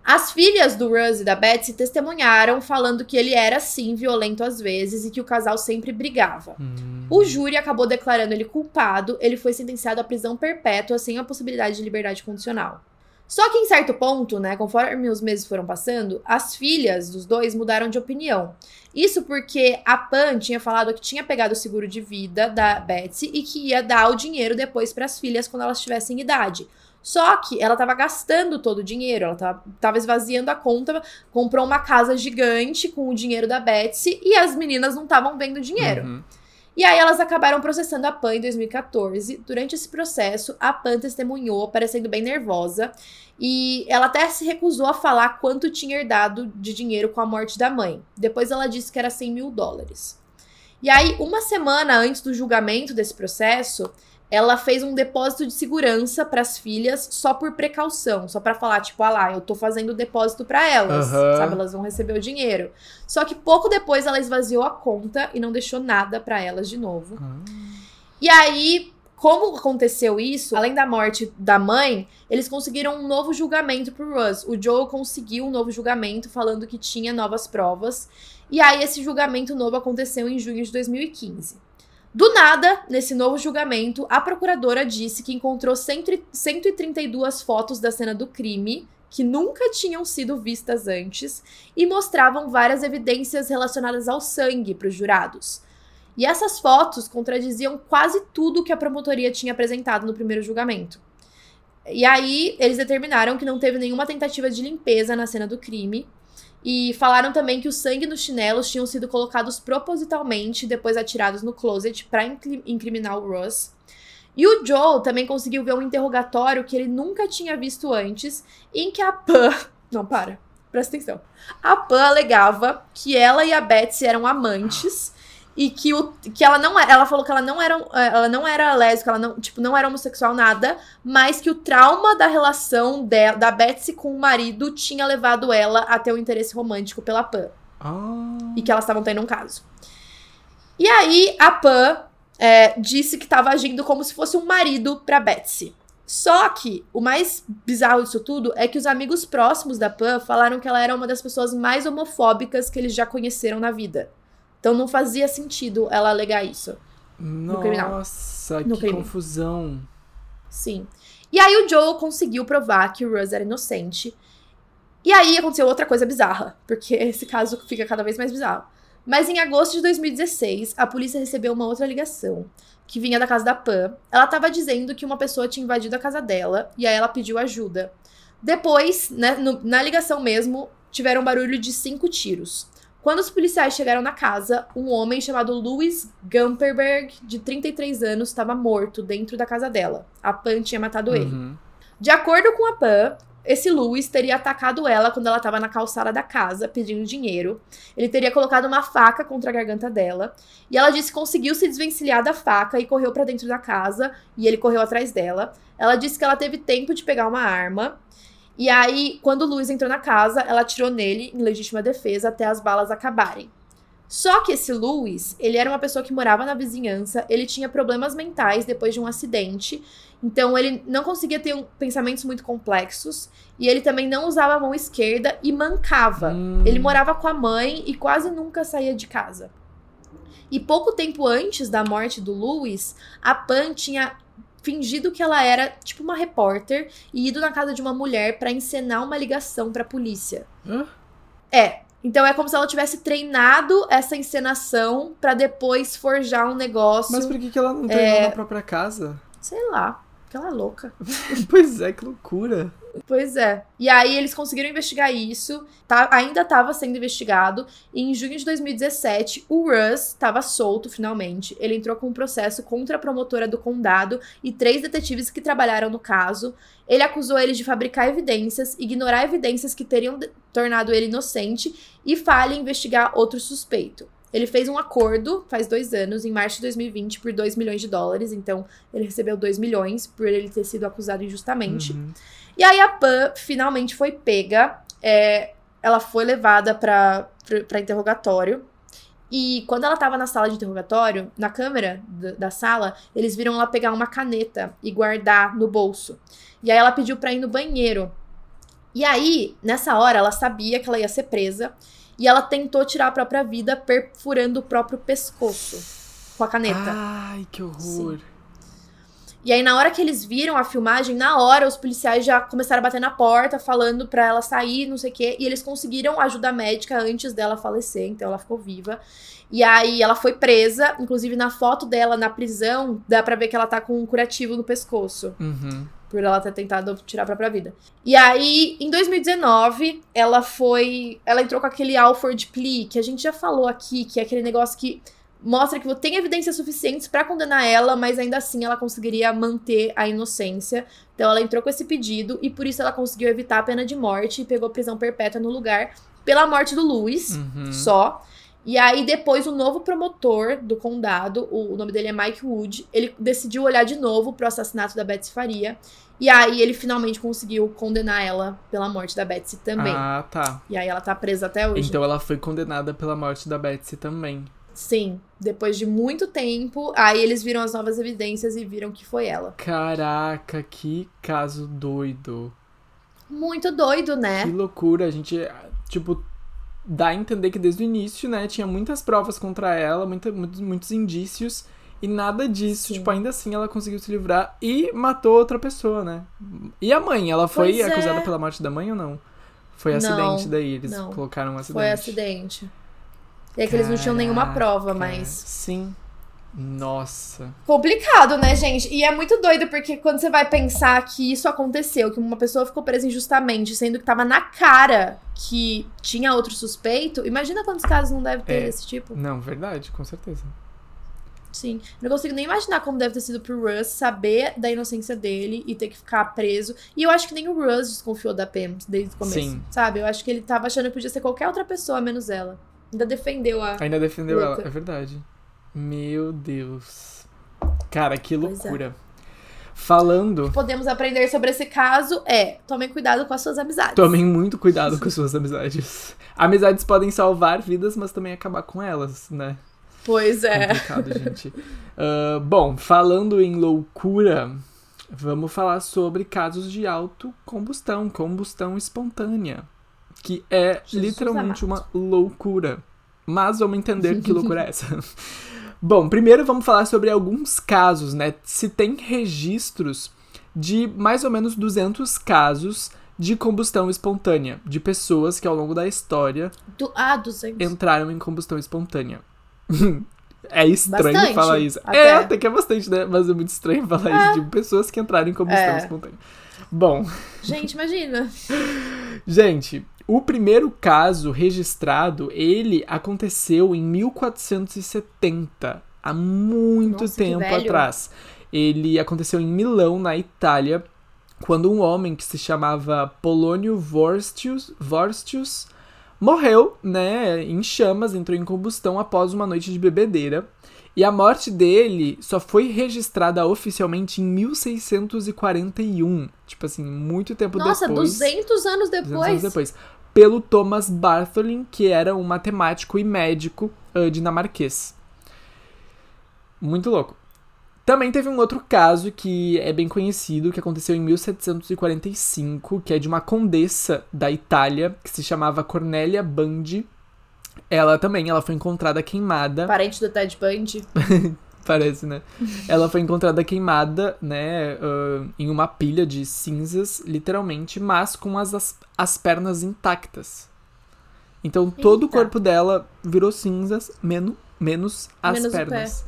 As filhas do Russ e da Betsy testemunharam falando que ele era sim violento às vezes e que o casal sempre brigava. hum, O júri acabou declarando ele culpado, ele foi sentenciado à prisão perpétua sem a possibilidade de liberdade condicional. Só que em certo ponto, né, conforme os meses foram passando, as filhas dos dois mudaram de opinião. Isso porque a Pan tinha falado que tinha pegado o seguro de vida da Betsy e que ia dar o dinheiro depois para as filhas quando elas tivessem idade. Só que ela tava gastando todo o dinheiro, ela tava, tava esvaziando a conta, comprou uma casa gigante com o dinheiro da Betsy e as meninas não estavam vendo dinheiro. uhum. E aí elas acabaram processando a Pan em 2014. Durante esse processo, a Pan testemunhou, parecendo bem nervosa, e ela até se recusou a falar quanto tinha herdado de dinheiro com a morte da mãe. Depois ela disse que era 100 mil dólares. E aí, uma semana antes do julgamento desse processo, ela fez um depósito de segurança para as filhas só por precaução, só para falar tipo, ah lá, eu tô fazendo depósito para elas, Aham. sabe? Elas vão receber o dinheiro. Só que pouco depois ela esvaziou a conta e não deixou nada para elas de novo. E aí, como aconteceu isso, além da morte da mãe, eles conseguiram um novo julgamento pro Russ. O Joe conseguiu um novo julgamento falando que tinha novas provas. E aí esse julgamento novo aconteceu em junho de 2015. Do nada, nesse novo julgamento, a procuradora disse que encontrou 100 132 fotos da cena do crime que nunca tinham sido vistas antes e mostravam várias evidências relacionadas ao sangue para os jurados. E essas fotos contradiziam quase tudo que a promotoria tinha apresentado no primeiro julgamento. E aí, eles determinaram que não teve nenhuma tentativa de limpeza na cena do crime. E falaram também que o sangue nos chinelos tinham sido colocados propositalmente e depois atirados no closet para incriminar o Ross. E o Joe também conseguiu ver um interrogatório que ele nunca tinha visto antes, em que a Pan. Não, para. Presta atenção. A Pan alegava que ela e a Betsy eram amantes e que, o, que ela não era. Ela falou que ela não era, ela não era lésbica, ela não, tipo, não era homossexual, nada, mas que o trauma da relação de, da Betsy com o marido tinha levado ela a ter um interesse romântico pela Pan. Ah. E que elas estavam tendo um caso. E aí a Pan é, disse que estava agindo como se fosse um marido pra Betsy. Só que o mais bizarro disso tudo é que os amigos próximos da Pan falaram que ela era uma das pessoas mais homofóbicas que eles já conheceram na vida. Então não fazia sentido ela alegar isso. criminal. Nossa, No que crime. confusão. Sim. E aí o Joe conseguiu provar que o Russ era inocente. E aí aconteceu outra coisa bizarra, porque esse caso fica cada vez mais bizarro. Mas em agosto de 2016, a polícia recebeu uma outra ligação, que vinha da casa da Pam. Ela estava dizendo que uma pessoa tinha invadido a casa dela, e aí ela pediu ajuda. Depois, né, no- na ligação mesmo, tiveram barulho de cinco tiros. Quando os policiais chegaram na casa, um homem chamado Louis Gumperberg, de 33 anos, estava morto dentro da casa dela. A Pam tinha matado ele. Uhum. De acordo com a Pam, esse Louis teria atacado ela quando ela estava na calçada da casa pedindo dinheiro. Ele teria colocado uma faca contra a garganta dela. E ela disse que conseguiu se desvencilhar da faca e correu para dentro da casa. E ele correu atrás dela. Ela disse que ela teve tempo de pegar uma arma. E aí, quando o Luiz entrou na casa, ela atirou nele em legítima defesa até as balas acabarem. Só que esse Luiz, ele era uma pessoa que morava na vizinhança, ele tinha problemas mentais depois de um acidente, então ele não conseguia ter um- pensamentos muito complexos, e ele também não usava a mão esquerda e mancava. Hum. Ele morava com a mãe e quase nunca saía de casa. E pouco tempo antes da morte do Louis, a Pan tinha fingido que ela era tipo uma repórter e ido na casa de uma mulher pra encenar uma ligação pra polícia. Hã? É. Então é como se ela tivesse treinado essa encenação pra depois forjar um negócio. Mas por que, que ela não treinou na própria casa? Sei lá. Porque ela é louca. pois é, que loucura. Pois é. E aí eles conseguiram investigar isso, tá, ainda estava sendo investigado, e em junho de 2017, o Russ estava solto finalmente. Ele entrou com um processo contra a promotora do condado e três detetives que trabalharam no caso. Ele acusou eles de fabricar evidências, ignorar evidências que teriam tornado ele inocente e falha em investigar outro suspeito. Ele fez um acordo faz dois anos, em março de 2020, por 2 milhões de dólares. Então, ele recebeu 2 milhões por ele ter sido acusado injustamente. Uhum. E aí a Pan finalmente foi pega. é, ela foi levada pra interrogatório. E quando ela tava na sala de interrogatório, na câmera da, da sala, eles viram ela pegar uma caneta e guardar no bolso. E aí ela pediu pra ir no banheiro. E aí, nessa hora, ela sabia que ela ia ser presa. E ela tentou tirar a própria vida perfurando o próprio pescoço com a caneta. Ai, que horror. E aí, na hora que eles viram a filmagem, na hora os policiais já começaram a bater na porta, falando pra ela sair, não sei o quê. E eles conseguiram ajuda médica antes dela falecer, então ela ficou viva. E aí ela foi presa, inclusive na foto dela na prisão, dá pra ver que ela tá com um curativo no pescoço. Uhum. Por ela ter tentado tirar a própria vida. E aí, em 2019, ela foi. Ela entrou com aquele Alford Plea, que a gente já falou aqui, que é aquele negócio que mostra que tem evidências suficientes pra condenar ela, mas ainda assim ela conseguiria manter a inocência. Então ela entrou com esse pedido e por isso ela conseguiu evitar a pena de morte e pegou prisão perpétua no lugar pela morte do Lewis Uhum. só. E aí, depois, o novo promotor do condado, o, o nome dele é Mike Wood, ele decidiu olhar de novo pro assassinato da Betsy Faria. E aí, ele finalmente conseguiu condenar ela pela morte da Betsy também. Ah, tá. E aí, ela tá presa até hoje. Então ela foi condenada pela morte da Betsy também. Sim, depois de muito tempo, aí eles viram as novas evidências e viram que foi ela. Caraca, que caso doido. Muito doido, né? Que loucura. A gente, tipo, dá a entender que desde o início, né, tinha muitas provas contra ela, muita, muitos, muitos indícios. E nada disso, Sim. tipo, ainda assim ela conseguiu se livrar e matou outra pessoa, né? E a mãe, ela foi Pois é. acusada pela morte da mãe ou não? Foi Não, acidente daí, eles não. colocaram um acidente. Foi acidente. E é que eles não tinham nenhuma prova, mas. Sim. Nossa. Complicado, né, gente? E é muito doido porque quando você vai pensar que isso aconteceu, que uma pessoa ficou presa injustamente, sendo que tava na cara que tinha outro suspeito, imagina quantos casos não deve ter É. desse tipo. Não, verdade, com certeza. Sim. Não consigo nem imaginar como deve ter sido pro Russ saber da inocência dele e ter que ficar preso. E eu acho que nem o Russ desconfiou da Pam desde o começo. Sim. Sabe? Eu acho que ele tava achando que podia ser qualquer outra pessoa, menos ela. Ainda defendeu a. Ainda defendeu ela, é verdade. Meu Deus. Cara, que Pois é. Falando, Podemos aprender sobre esse caso é tomem cuidado com as suas amizades. tomem muito cuidado com suas amizades. Amizades podem salvar vidas, mas também acabar com elas, né? Pois é. Complicado, gente. Ah, bom, falando em loucura, vamos falar sobre casos de autocombustão, combustão espontânea. Que é Jesus literalmente amado. uma loucura. Mas vamos entender que loucura é essa. Bom, primeiro vamos falar sobre alguns casos, né? Se tem registros de mais ou menos 200 casos de combustão espontânea, de pessoas que ao longo da história Du- ah, 200. entraram em combustão espontânea. é estranho Bastante, falar isso. até. É, até que é bastante, né? Mas é muito estranho falar isso de pessoas que entraram em combustão É. espontânea. Bom, Gente, imagina. gente, o primeiro caso registrado, ele aconteceu em 1470, há muito Nossa, tempo atrás. Ele aconteceu em Milão, na Itália, quando um homem que se chamava Polônio Vorstius, Vorstius morreu, né, em chamas, entrou em combustão após uma noite de bebedeira. E a morte dele só foi registrada oficialmente em 1641. Tipo assim, muito tempo Nossa, depois. 200 anos 200 anos depois. depois. Pelo Thomas Bartholin, que era um matemático e médico ah, dinamarquês. Muito louco. Também teve um outro caso que é bem conhecido, que aconteceu em 1745, que é de uma condessa da Itália, que se chamava Cornélia Bandi. Ela também, ela foi encontrada queimada. Parente do Ted Bundy. Parece, né? Ela foi encontrada queimada, né, ah, em uma pilha de cinzas, literalmente, mas com as, as, as pernas intactas. Então todo o corpo dela virou cinzas, menos, menos as Menos pernas.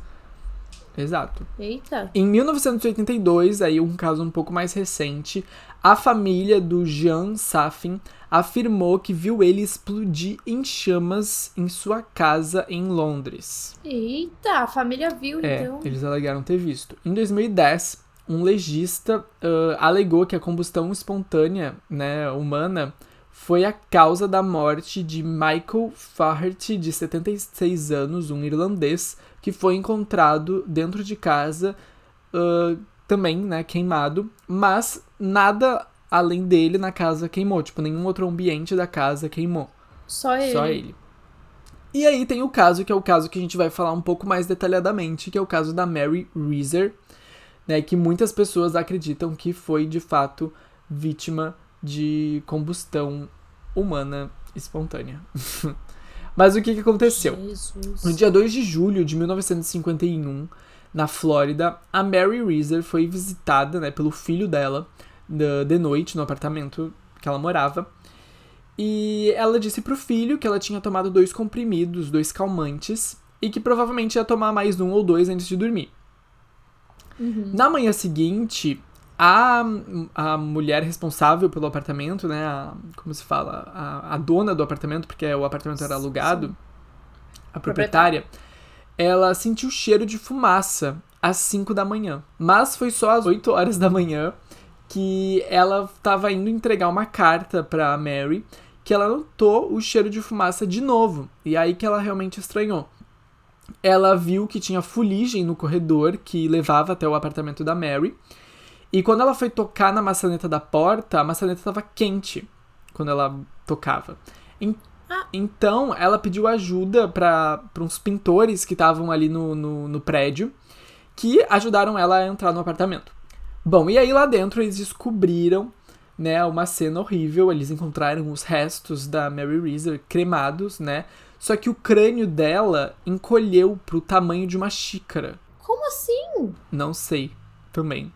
Exato. Eita. Em 1982, aí um caso um pouco mais recente, a família do Jean Safin afirmou que viu ele explodir em chamas em sua casa em Londres. Eita, a família viu, É, então. eles alegaram ter visto. Em 2010, um legista ah, alegou que a combustão espontânea, né, humana, foi a causa da morte de Michael Faherty, de 76 anos, um irlandês, que foi encontrado dentro de casa, ah, também, né, queimado, mas nada além dele na casa queimou, tipo, nenhum outro ambiente da casa queimou. Só ele. Só ele. E aí tem o caso, que é o caso que a gente vai falar um pouco mais detalhadamente, que é o caso da Mary Reeser, né, que muitas pessoas acreditam que foi de fato vítima de combustão humana espontânea. Mas o que, que aconteceu? Jesus. No dia 2 de julho de 1951, na Flórida, a Mary Reeser foi visitada né, pelo filho dela de noite no apartamento que ela morava. E ela disse pro filho que ela tinha tomado dois comprimidos, dois calmantes, e que provavelmente ia tomar mais um ou dois antes de dormir. Uhum. Na manhã seguinte, a, a mulher responsável pelo apartamento, né? A, como se fala? A, a dona do apartamento, porque o apartamento era Sim. alugado, a proprietária, ela sentiu cheiro de fumaça às 5 da manhã. Mas foi só às 8 horas da manhã que ela estava indo entregar uma carta para Mary que ela notou o cheiro de fumaça de novo. E aí que ela realmente estranhou. Ela viu que tinha fuligem no corredor que levava até o apartamento da Mary. E quando ela foi tocar na maçaneta da porta, a maçaneta estava quente quando ela tocava. Ah. Então ela pediu ajuda para uns pintores que estavam ali no, no, no prédio que ajudaram ela a entrar no apartamento. Bom, e aí lá dentro eles descobriram né, uma cena horrível. Eles encontraram os restos da Mary Reeser cremados, né? Só que o crânio dela encolheu pro tamanho de uma xícara. Como assim? Não sei, também.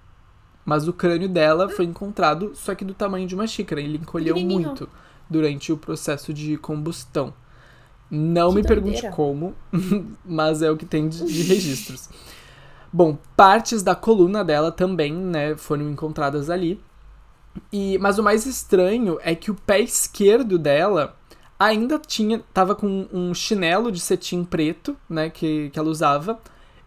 Mas o crânio dela foi encontrado, só que do tamanho de uma xícara. Ele encolheu muito durante o processo de combustão. Não Que me pergunte doideira. como, mas é o que tem de, de registros. Bom, partes da coluna dela também, né, foram encontradas ali. E, mas o mais estranho é que o pé esquerdo dela ainda tinha, tava com um chinelo de cetim preto, né, que, que ela usava,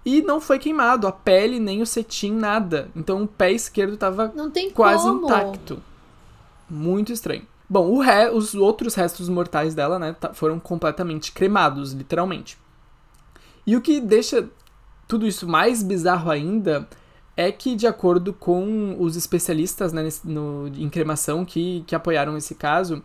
e não foi queimado, a pele nem o cetim, nada. Então o pé esquerdo tava quase como. intacto. Muito estranho. Bom, o re- os outros restos mortais dela, né, foram completamente cremados, literalmente. E o que deixa tudo isso mais bizarro ainda é que, de acordo com os especialistas né, no- em cremação que, que apoiaram esse caso,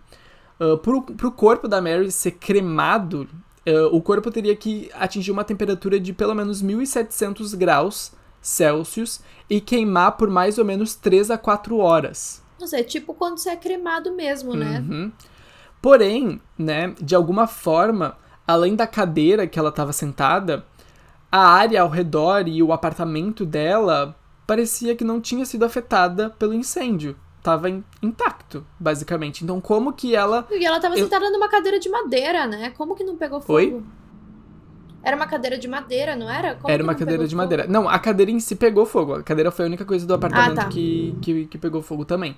uh, pro, pro corpo da Mary ser cremado, uh, o corpo teria que atingir uma temperatura de pelo menos 1700 graus Celsius e queimar por mais ou menos 3 a 4 horas. Nossa, é tipo quando você é cremado mesmo, né? Uhum. Porém, né, de alguma forma, além da cadeira que ela estava sentada, a área ao redor e o apartamento dela parecia que não tinha sido afetada pelo incêndio. Tava in- intacto, basicamente. Então, como que ela. E ela tava Eu- sentada numa cadeira de madeira, né? Como que não pegou fogo? Oi? Era uma cadeira de madeira, não era? Como Era uma cadeira de fogo? madeira. Não, a cadeira em si pegou fogo. A cadeira foi a única coisa do apartamento tá. que, que, que pegou fogo também.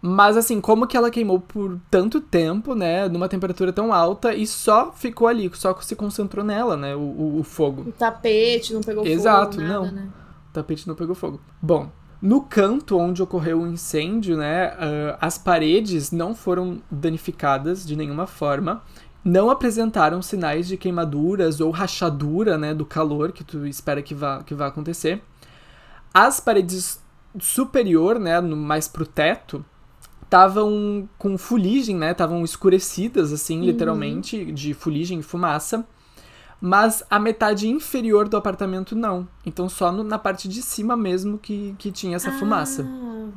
Mas assim, como que ela queimou por tanto tempo, né? Numa temperatura tão alta e só ficou ali, só se concentrou nela, né? O, o, o fogo. O tapete não pegou Exato, fogo, nada, não. né? O tapete não pegou fogo. Bom, no canto onde ocorreu o incêndio, né? ah, as paredes não foram danificadas de nenhuma forma. Não apresentaram sinais de queimaduras ou rachadura, né? Do calor que tu espera que vá, que vá acontecer. As paredes superior, né? No, mais pro teto, estavam com fuligem, né? Estavam escurecidas, assim, literalmente, de fuligem e fumaça. Mas a metade inferior do apartamento não. Então só no- na parte de cima mesmo que, que tinha essa fumaça. Ah,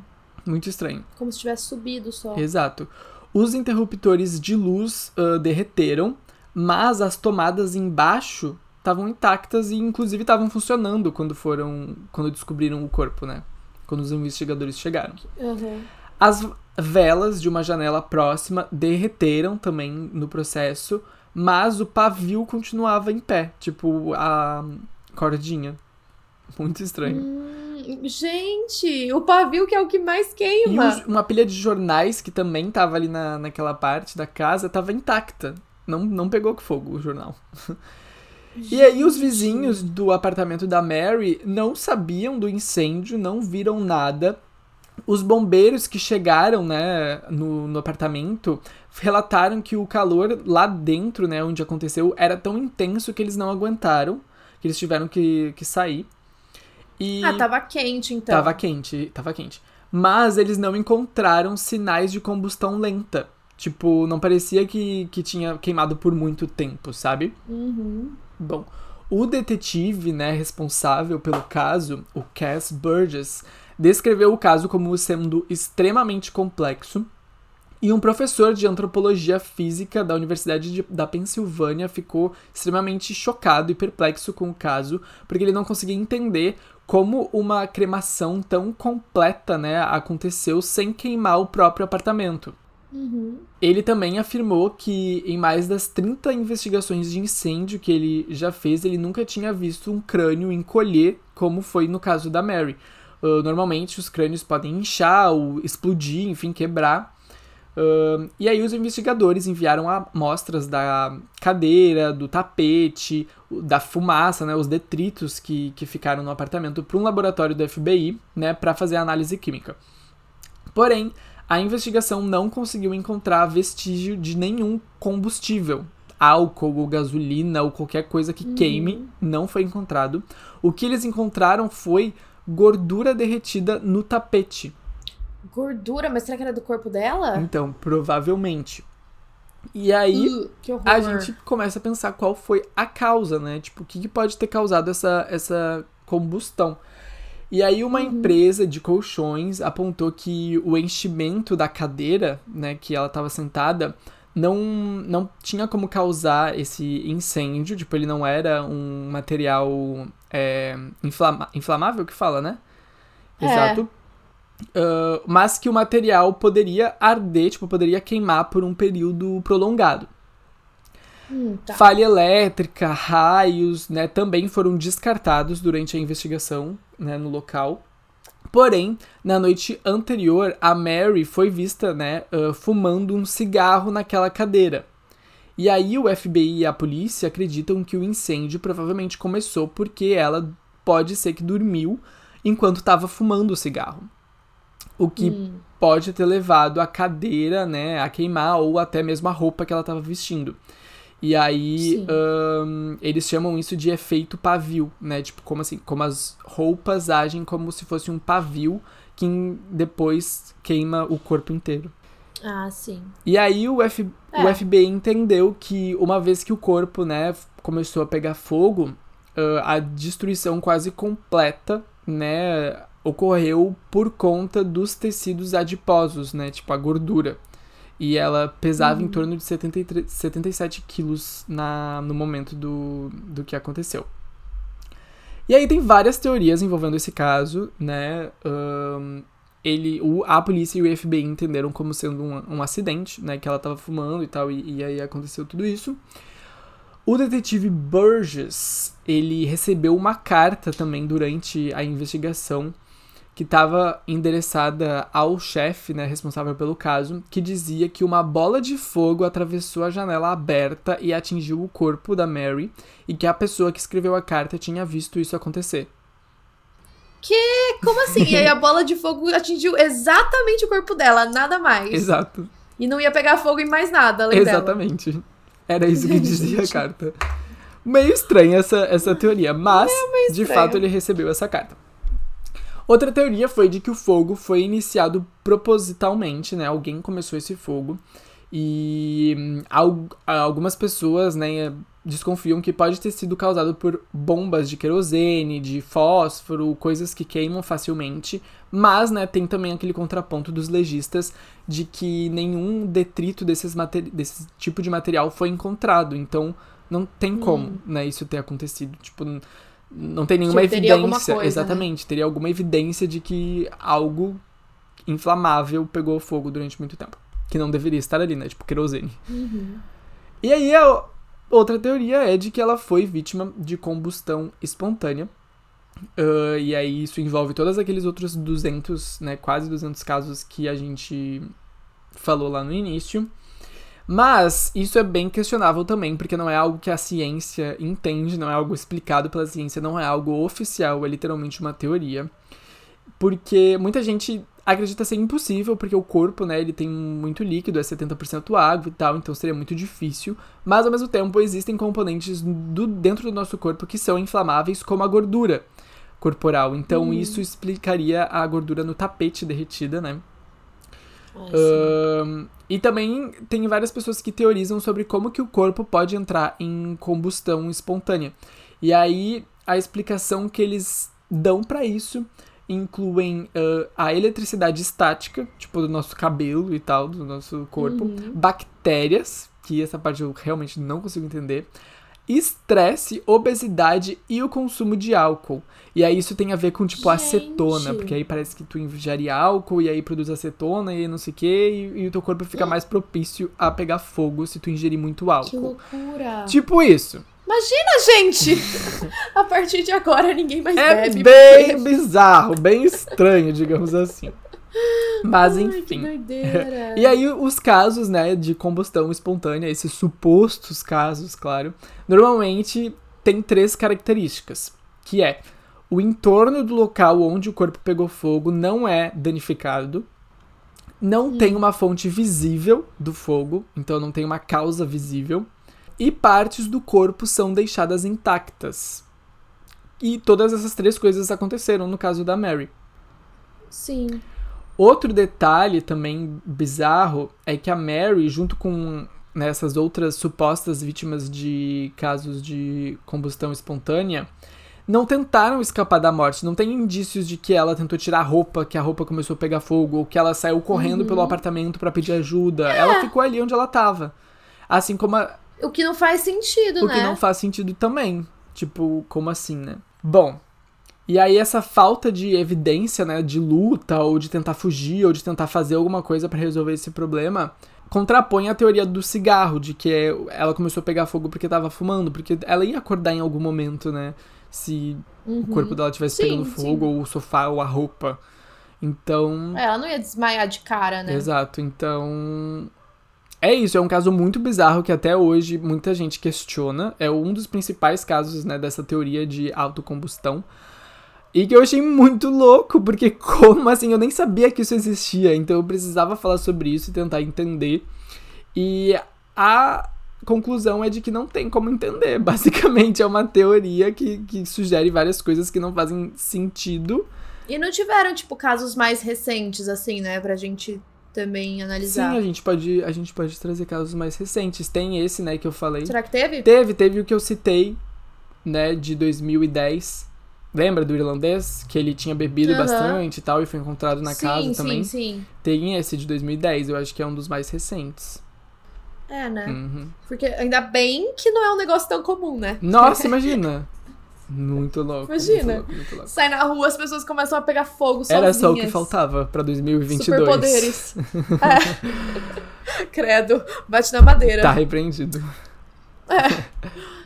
Muito estranho. como se tivesse subido só. Exato. Os interruptores de luz ah, derreteram, mas as tomadas embaixo estavam intactas e inclusive estavam funcionando quando foram. quando descobriram o corpo, né? Quando os investigadores chegaram. Uhum. As velas de uma janela próxima derreteram também no processo, mas o pavio continuava em pé, tipo a cordinha. Muito estranho. Hum, gente, o pavio que é o que mais E queima. os- uma pilha de jornais que também tava ali na, naquela parte da casa tava intacta. Não, não pegou fogo o jornal. E aí os vizinhos do apartamento da Mary não sabiam do incêndio, não viram nada. Os bombeiros que chegaram, né, no, no apartamento relataram que o calor lá dentro, né, onde aconteceu, era tão intenso que eles não aguentaram, que eles tiveram que, que sair. E Ah, tava quente então. tava quente, tava quente. Mas eles não encontraram sinais de combustão lenta. Tipo, não parecia que, que tinha queimado por muito tempo, sabe? Uhum. Bom, o detetive, né, responsável pelo caso, o Cass Burgess, descreveu o caso como sendo extremamente complexo. E um professor de antropologia física da Universidade de- da Pensilvânia ficou extremamente chocado e perplexo com o caso, porque ele não conseguia entender como uma cremação tão completa, né, aconteceu sem queimar o próprio apartamento. Uhum. Ele também afirmou que em mais das 30 investigações de incêndio que ele já fez, ele nunca tinha visto um crânio encolher, como foi no caso da Mary. Uh, normalmente os crânios podem inchar ou explodir, enfim, quebrar. Uh, e aí os investigadores enviaram amostras da cadeira, do tapete, da fumaça, né, os detritos que, que ficaram no apartamento para um laboratório do FBI, né, para fazer análise química. Porém, a investigação não conseguiu encontrar vestígio de nenhum combustível, álcool ou gasolina ou qualquer coisa que queime, uhum. não foi encontrado. O que eles encontraram foi gordura derretida no tapete. Gordura? Mas será que era do corpo dela? Então, provavelmente. E aí, uh, a gente começa a pensar qual foi a causa, né? Tipo, o que, que pode ter causado essa, essa combustão. E aí, uma uhum. empresa de colchões apontou que o enchimento da cadeira, né, que ela estava sentada, não, não tinha como causar esse incêndio. Tipo, ele não era um material é, inflama inflamável, que fala, né? É. Exato. Uh, mas que o material poderia arder, tipo, poderia queimar por um período prolongado. Hum, tá. Falha elétrica, raios, né, também foram descartados durante a investigação né, no local. Porém, na noite anterior, a Mary foi vista né, uh, fumando um cigarro naquela cadeira. E aí o FBI e a polícia acreditam que o incêndio provavelmente começou porque ela pode ser que dormiu enquanto estava fumando o cigarro. O que hum. pode ter levado a cadeira, né, a queimar ou até mesmo a roupa que ela estava vestindo. E aí um, eles chamam isso de efeito pavio, né? Tipo, como assim? Como as roupas agem como se fosse um pavio que depois queima o corpo inteiro. Ah, sim. E aí o, F, é. o FBI entendeu que uma vez que o corpo, né, começou a pegar fogo, uh, a destruição quase completa, né, ocorreu por conta dos tecidos adiposos, né? Tipo a gordura. E ela pesava uhum. em torno de 73, 77 quilos na, no momento do, do que aconteceu. E aí tem várias teorias envolvendo esse caso, né? Um, ele, o, a polícia e o FBI entenderam como sendo um, um acidente, né? Que ela tava fumando e tal, e, e aí aconteceu tudo isso. O detetive Burgess, ele recebeu uma carta também durante a investigação que estava endereçada ao chefe, né, responsável pelo caso, que dizia que uma bola de fogo atravessou a janela aberta e atingiu o corpo da Mary e que a pessoa que escreveu a carta tinha visto isso acontecer. Que? Como assim? e aí a bola de fogo atingiu exatamente o corpo dela, nada mais. Exato. E não ia pegar fogo em mais nada, além Exatamente. Dela. Era isso que dizia a carta. Meio estranha essa, essa teoria, mas é de fato ele recebeu essa carta. Outra teoria foi de que o fogo foi iniciado propositalmente, né? Alguém começou esse fogo e hum, algumas pessoas, né, desconfiam que pode ter sido causado por bombas de querosene, de fósforo, coisas que queimam facilmente, mas, né, tem também aquele contraponto dos legistas de que nenhum detrito desses desse tipo de material foi encontrado, então não tem como, hum. né, isso ter acontecido, tipo, não tem nenhuma tipo, evidência. Coisa, né? exatamente, né? teria alguma evidência de que algo inflamável pegou fogo durante muito tempo. Que não deveria estar ali, né? Tipo querosene. Uhum. E aí a outra teoria é de que ela foi vítima de combustão espontânea. Uh, e aí isso envolve todos aqueles outros 200, né? Quase 200 casos que a gente falou lá no início. Mas isso é bem questionável também, porque não é algo que a ciência entende, não é algo explicado pela ciência, não é algo oficial, é literalmente uma teoria. Porque muita gente acredita ser impossível, porque o corpo, né, ele tem muito líquido, é 70% água e tal, então seria muito difícil. Mas ao mesmo tempo existem componentes do, dentro do nosso corpo que são inflamáveis, como a gordura corporal. Então hum. isso explicaria a gordura no tapete derretida, né? Uh, e também tem várias pessoas que teorizam sobre como que o corpo pode entrar em combustão espontânea. E aí a explicação que eles dão para isso incluem uh, a eletricidade estática, tipo do nosso cabelo e tal, do nosso corpo, uhum. bactérias, que essa parte eu realmente não consigo entender, estresse, obesidade e o consumo de álcool. E aí isso tem a ver com, tipo, Gente. acetona, porque aí parece que tu ingere álcool e aí produz acetona e não sei o que, e, e, o teu corpo fica mais propício a pegar fogo se tu ingerir muito álcool. Que loucura! Tipo isso. Imagina, gente! a partir de agora ninguém mais é bebe. É bem porque... bizarro, bem estranho, digamos assim. Mas Ai, enfim. que doideira. E aí, os casos, né, de combustão espontânea, esses supostos casos, claro, normalmente tem três características, que é o entorno do local onde o corpo pegou fogo não é danificado, não tem uma fonte visível do fogo, então não tem uma causa visível, e partes do corpo são deixadas intactas. E todas essas três coisas aconteceram no caso da Mary. Sim. Outro detalhe também bizarro é que a Mary, junto com nessas outras supostas vítimas de casos de combustão espontânea, não tentaram escapar da morte. Não tem indícios de que ela tentou tirar a roupa, que a roupa começou a pegar fogo, ou que ela saiu correndo pelo apartamento pra pedir ajuda. Ela ficou ali onde ela tava. Assim como a, O que não faz sentido, o né? que não faz sentido também. Tipo, como assim, né? Bom, e aí essa falta de evidência, né, de luta, ou de tentar fugir, ou de tentar fazer alguma coisa pra resolver esse problema, contrapõe a teoria do cigarro, de que ela começou a pegar fogo porque tava fumando, porque ela ia acordar em algum momento, né? Se Uhum. o corpo dela tivesse Sim, pegando sim. fogo, ou o sofá, ou a roupa. Então. É, ela não ia desmaiar de cara, né? Exato, então. É isso, é um caso muito bizarro que até hoje muita gente questiona. É um dos principais casos, né, dessa teoria de autocombustão. E que eu achei muito louco, porque como assim? Eu nem sabia que isso existia, então eu precisava falar sobre isso e tentar entender. E a conclusão é de que não tem como entender. Basicamente é uma teoria que, que sugere várias coisas que não fazem sentido. E não tiveram, tipo, casos mais recentes, assim, né? Pra gente também analisar. Sim, a gente pode, a gente pode trazer casos mais recentes. Tem esse, né, que eu falei. Será que teve? Teve, teve o que eu citei, né, de 2010. Lembra do irlandês? Que ele tinha bebido Aham. bastante e tal, e foi encontrado na sim, casa sim, também. sim. Tem esse de 2010, eu acho que é um dos mais recentes. É, né? Uhum. Porque ainda bem que não é um negócio tão comum, né? Nossa, imagina! Muito louco. Imagina. Muito louco, muito louco. Sai na rua, as pessoas começam a pegar fogo sozinhas. Era só o que faltava pra 2022. Superpoderes. é. Credo. Bate na madeira. Tá repreendido.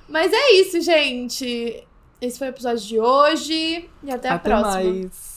Mas é isso, gente. Esse foi o episódio de hoje. E até a Até próxima. mais.